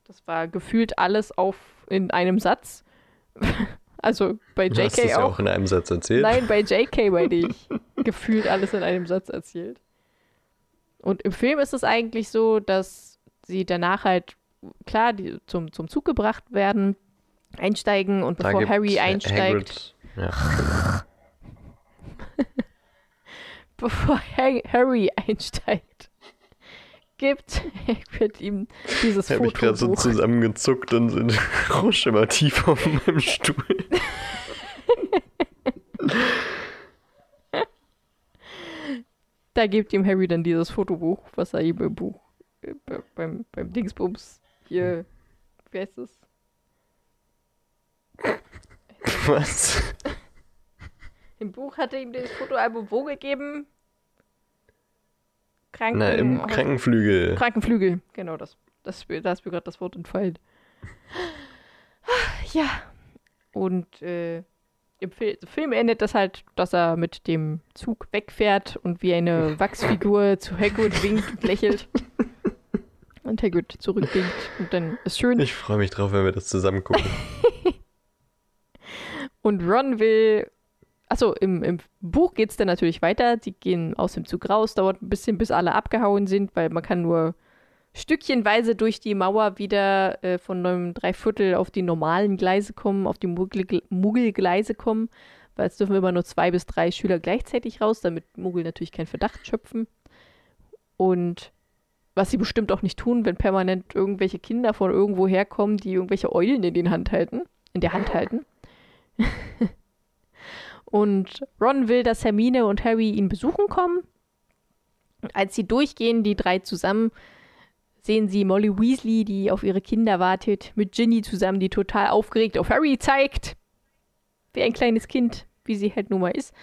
Das war gefühlt alles auf in einem Satz. Also bei JK Hast auch. auch in einem Satz erzählt? Nein, bei JK meine ich. gefühlt alles in einem Satz erzählt. Und im Film ist es eigentlich so, dass sie danach halt, klar, die zum, zum Zug gebracht werden, einsteigen und da bevor Harry einsteigt. Hagrid, ja. bevor Harry einsteigt, gibt Hagrid ihm dieses Foto. Ich habe gerade so zusammengezuckt und rutsche immer tief auf meinem Stuhl. da gibt ihm Harry dann dieses Fotobuch, was er ihm im Buch, äh, beim, beim Dingsbums hier, wie heißt es? Was? Im Buch hat er ihm das Fotoalbum wo gegeben? Kranken, Na, im Krankenflügel. Krankenflügel, genau das. das da ist mir gerade das Wort entfallen. ja. Und äh, im Film endet das halt, dass er mit dem Zug wegfährt und wie eine Wachsfigur zu Hagrid winkt und lächelt. Und Hagrid zurückwinkt und dann ist schön. Ich freue mich drauf, wenn wir das zusammen gucken. und Ron will. Achso, im, im Buch geht es dann natürlich weiter. Sie gehen aus dem Zug raus, dauert ein bisschen, bis alle abgehauen sind, weil man kann nur stückchenweise durch die Mauer wieder äh, von einem Dreiviertel auf die normalen Gleise kommen, auf die Muggel Muggelgleise kommen, weil es dürfen immer nur zwei bis drei Schüler gleichzeitig raus, damit Muggel natürlich keinen Verdacht schöpfen. Und was sie bestimmt auch nicht tun, wenn permanent irgendwelche Kinder von irgendwo herkommen, die irgendwelche Eulen in, den Hand halten, in der Hand halten. und Ron will, dass Hermine und Harry ihn besuchen kommen. Als sie durchgehen, die drei zusammen, sehen sie Molly Weasley, die auf ihre Kinder wartet, mit Ginny zusammen, die total aufgeregt auf Harry zeigt. Wie ein kleines Kind, wie sie halt nun mal ist.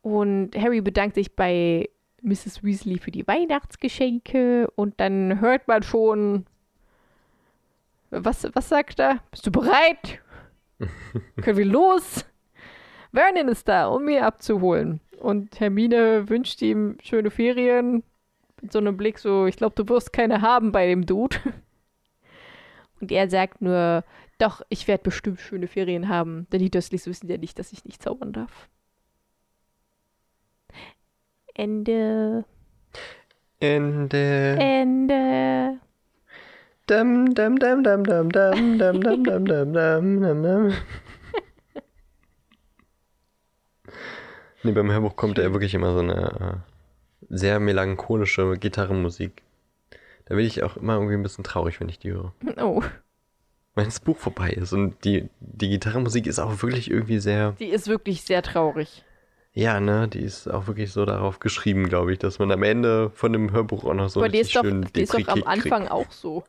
Und Harry bedankt sich bei Mrs. Weasley für die Weihnachtsgeschenke und dann hört man schon. Was, was sagt er? Bist du bereit? Können wir los? Vernon ist da, um ihn abzuholen. Und Hermine wünscht ihm schöne Ferien mit so einem Blick so, ich glaube, du wirst keine haben bei dem Dude. Und er sagt nur, doch, ich werde bestimmt schöne Ferien haben, denn die Dursleys wissen ja nicht, dass ich nicht zaubern darf. Ende. Ende. Ende. Dum, dum, dum, dum, dum, dum, dum, dum, dum, dum, dum, dum. Nee, beim Hörbuch kommt ja wirklich immer so eine sehr melancholische Gitarrenmusik. Da bin ich auch immer irgendwie ein bisschen traurig, wenn ich die höre. Oh. Wenn das Buch vorbei ist und die, die Gitarrenmusik ist auch wirklich irgendwie sehr. Die ist wirklich sehr traurig. Ja, ne, die ist auch wirklich so darauf geschrieben, glaube ich, dass man am Ende von dem Hörbuch auch noch so Aber die ist doch, die ist doch am Anfang kriegt. auch so.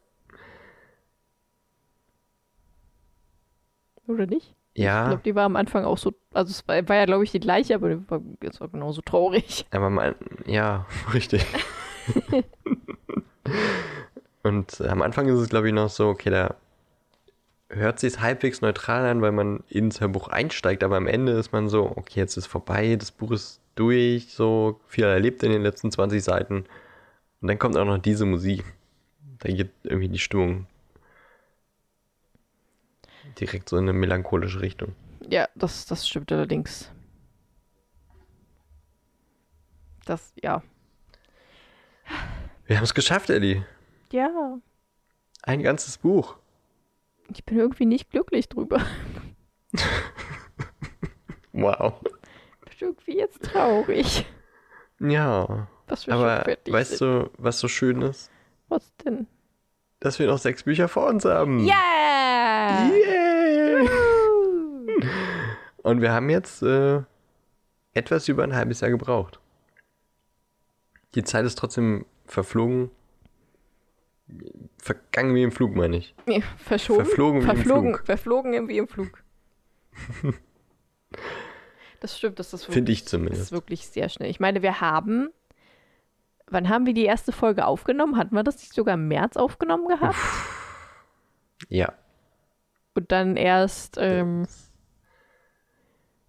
Oder nicht? Ja. Ich glaube, die war am Anfang auch so, also es war, war ja, glaube ich, die gleiche, aber die war jetzt auch genauso traurig. Aber mal, ja, richtig. Und am Anfang ist es, glaube ich, noch so, okay, da hört sich halbwegs neutral an, weil man ins Hörbuch einsteigt, aber am Ende ist man so, okay, jetzt ist vorbei, das Buch ist durch, so viel erlebt in den letzten 20 Seiten. Und dann kommt auch noch diese Musik. Da geht irgendwie die Stimmung direkt so in eine melancholische Richtung. Ja, das, das stimmt allerdings. Das, ja. Wir haben es geschafft, Ellie. Ja. Ein ganzes Buch. Ich bin irgendwie nicht glücklich drüber. Wow. Ich bin irgendwie jetzt traurig. Ja. Was wir Aber weißt sind. du, was so schön ist? Was denn? Dass wir noch sechs Bücher vor uns haben. Yeah! Yeah! Und wir haben jetzt äh, etwas über ein halbes Jahr gebraucht. Die Zeit ist trotzdem verflogen. Vergangen wie im Flug, meine ich. Nee, verschoben. Verflogen wie im Verflogen, Flug. verflogen im- wie im Flug. das stimmt, das ist wirklich, Finde ich das ist zumindest. wirklich sehr schnell. Ich meine, wir haben. Wann haben wir die erste Folge aufgenommen? Hatten wir das nicht sogar im März aufgenommen gehabt? Ja, Und dann erst ähm,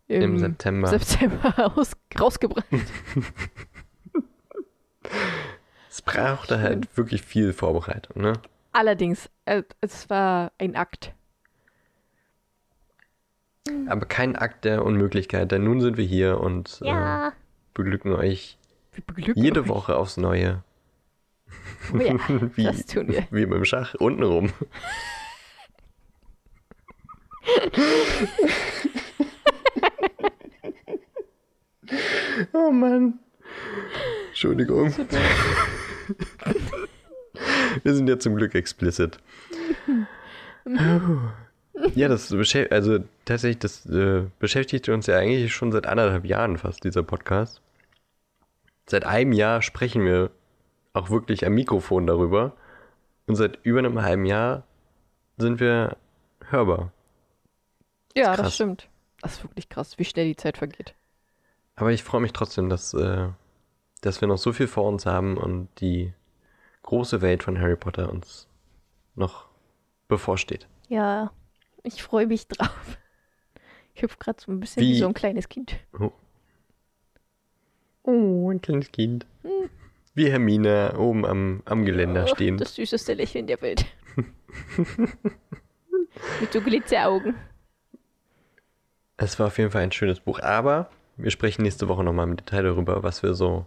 im September. September aus, rausgebracht. es brauchte halt wirklich viel Vorbereitung, ne? Allerdings, äh, es war ein Akt. Aber kein Akt der Unmöglichkeit, denn nun sind wir hier und äh, beglücken euch beglücken jede euch. Woche aufs Neue. Oh ja, Wie, das tun wir. wie beim Schach, untenrum. oh Mann. Entschuldigung. Wir sind ja zum Glück explicit. Ja, das beschäftigt, also tatsächlich, das äh, beschäftigt uns ja eigentlich schon seit anderthalb Jahren fast, dieser Podcast. Seit einem Jahr sprechen wir auch wirklich am Mikrofon darüber. Und seit über einem halben Jahr sind wir hörbar. Ja, krass. das stimmt. Das ist wirklich krass, wie schnell die Zeit vergeht. Aber ich freue mich trotzdem, dass, äh, dass wir noch so viel vor uns haben und die große Welt von Harry Potter uns noch bevorsteht. Ja, ich freue mich drauf. Ich hüpfe gerade so ein bisschen wie, Wie- so ein kleines Kind. Oh. Oh, ein kleines Kind. Wie Hermine oben am, am Geländer Oh, stehen. Das süßeste Lächeln der Welt. Mit so Glitzeraugen. Es war auf jeden Fall ein schönes Buch, aber wir sprechen nächste Woche nochmal im Detail darüber, was wir so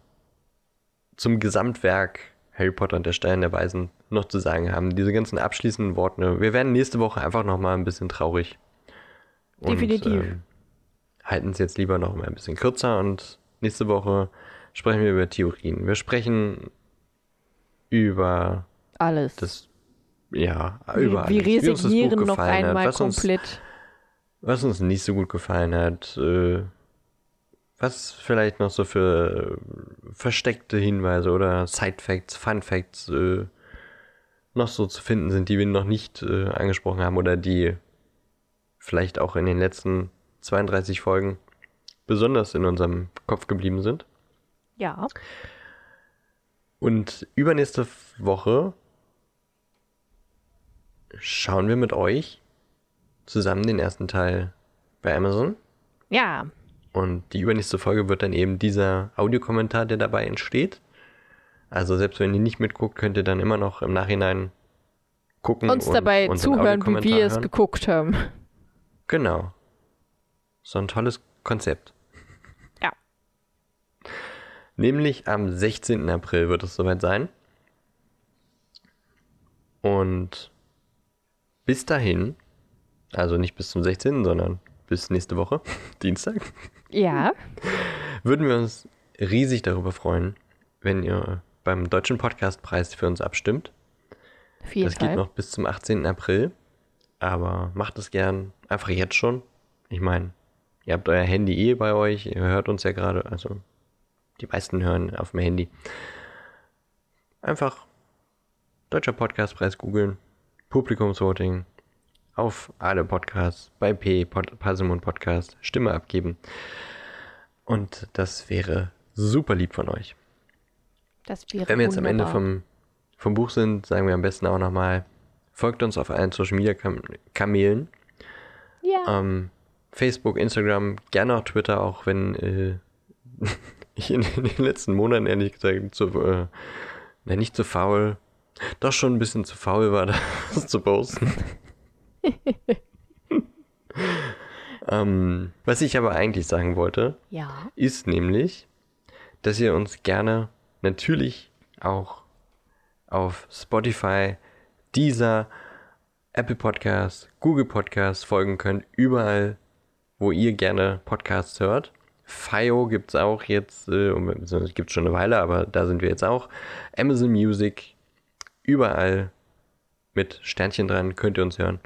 zum Gesamtwerk Harry Potter und der Stein der Weisen noch zu sagen haben. Diese ganzen abschließenden Worte. Wir werden nächste Woche einfach nochmal ein bisschen traurig. Definitiv. ähm, halten es jetzt lieber noch mal ein bisschen kürzer und nächste Woche sprechen wir über Theorien. Wir sprechen über Alles. das, ja, wir, über wir alles. Buch resignieren noch einmal was uns komplett. Was uns nicht so gut gefallen hat, äh, was vielleicht noch so für äh, versteckte Hinweise oder Side Facts, Fun Facts äh, noch so zu finden sind, die wir noch nicht äh, angesprochen haben oder die vielleicht auch in den letzten 32 Folgen besonders in unserem Kopf geblieben sind. Ja. Und übernächste Woche schauen wir mit euch zusammen den ersten Teil bei Amazon. Ja. Und die übernächste Folge wird dann eben dieser Audiokommentar, der dabei entsteht. Also selbst wenn ihr nicht mitguckt, könnt ihr dann immer noch im Nachhinein gucken Uns und dabei unseren zuhören, wie wir es hören. geguckt haben. Genau. So ein tolles Konzept. Ja. Nämlich am 16. April wird es soweit sein. Und bis dahin, also nicht bis zum 16., sondern bis nächste Woche, Dienstag, Ja. würden wir uns riesig darüber freuen, wenn ihr beim Deutschen Podcastpreis für uns abstimmt. Jeden Das Fall. geht noch bis zum 18. April, aber macht es gern einfach jetzt schon. Ich meine, ihr habt euer Handy eh bei euch, ihr hört uns ja gerade, also die meisten hören auf dem Handy. Einfach Deutscher Podcastpreis googeln, Publikumsvoting, auf alle Podcasts, bei P, Pod, Pasimon Podcast, Stimme abgeben. Und das wäre super lieb von euch. Das wäre Wenn wir jetzt am Ende wunderbar. vom, vom Buch sind, sagen wir am besten auch nochmal, folgt uns auf allen Social Media Kam Kanälen. Ja. Ähm, Facebook, Instagram, gerne auch Twitter, auch wenn äh, ich in, in den letzten Monaten ehrlich gesagt zu, äh, na, nicht zu faul, doch schon ein bisschen zu faul war, das zu posten. Ähm, was ich aber eigentlich sagen wollte, ja. ist nämlich, dass ihr uns gerne natürlich auch auf Spotify, Deezer, Apple Podcasts, Google Podcasts folgen könnt, überall, wo ihr gerne Podcasts hört. FIO gibt es auch jetzt, äh, gibt es schon eine Weile, aber da sind wir jetzt auch. Amazon Music, überall mit Sternchen dran, könnt ihr uns hören.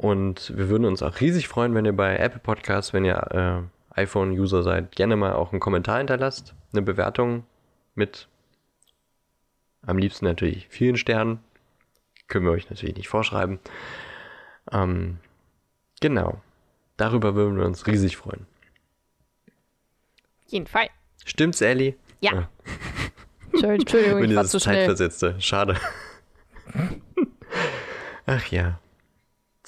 Und wir würden uns auch riesig freuen, wenn ihr bei Apple Podcasts, wenn ihr äh, iPhone-User seid, gerne mal auch einen Kommentar hinterlasst, eine Bewertung mit am liebsten natürlich vielen Sternen. Können wir euch natürlich nicht vorschreiben. Ähm, genau. Darüber würden wir uns riesig freuen. Jeden Fall. Stimmt's, Ellie? Ja. Entschuldigung, Entschuldigung Wenn ich war dieses zu schnell. Zeitversetzte. Schade. Ach ja.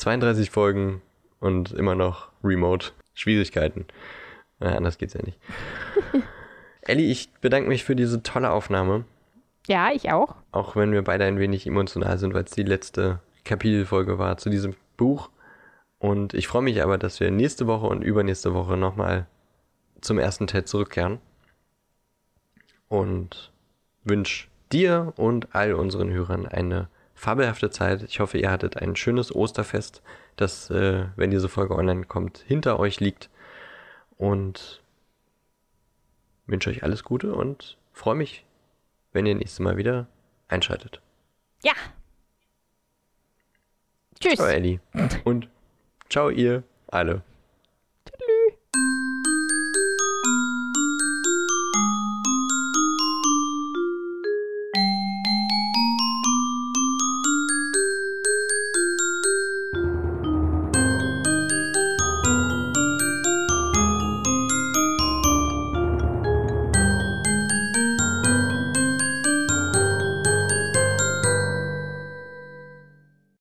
32 Folgen und immer noch Remote. Schwierigkeiten. Äh, anders geht's ja nicht. Ellie, ich bedanke mich für diese tolle Aufnahme. Ja, ich auch. Auch wenn wir beide ein wenig emotional sind, weil es die letzte Kapitelfolge war zu diesem Buch. Und ich freue mich aber, dass wir nächste Woche und übernächste Woche nochmal zum ersten Teil zurückkehren. Und wünsche dir und all unseren Hörern eine fabelhafte Zeit. Ich hoffe, ihr hattet ein schönes Osterfest, das, äh, wenn diese Folge online kommt, hinter euch liegt. Und wünsche euch alles Gute und freue mich, wenn ihr nächstes Mal wieder einschaltet. Ja. Tschüss. Ciao, Ellie. Und ciao, ihr alle.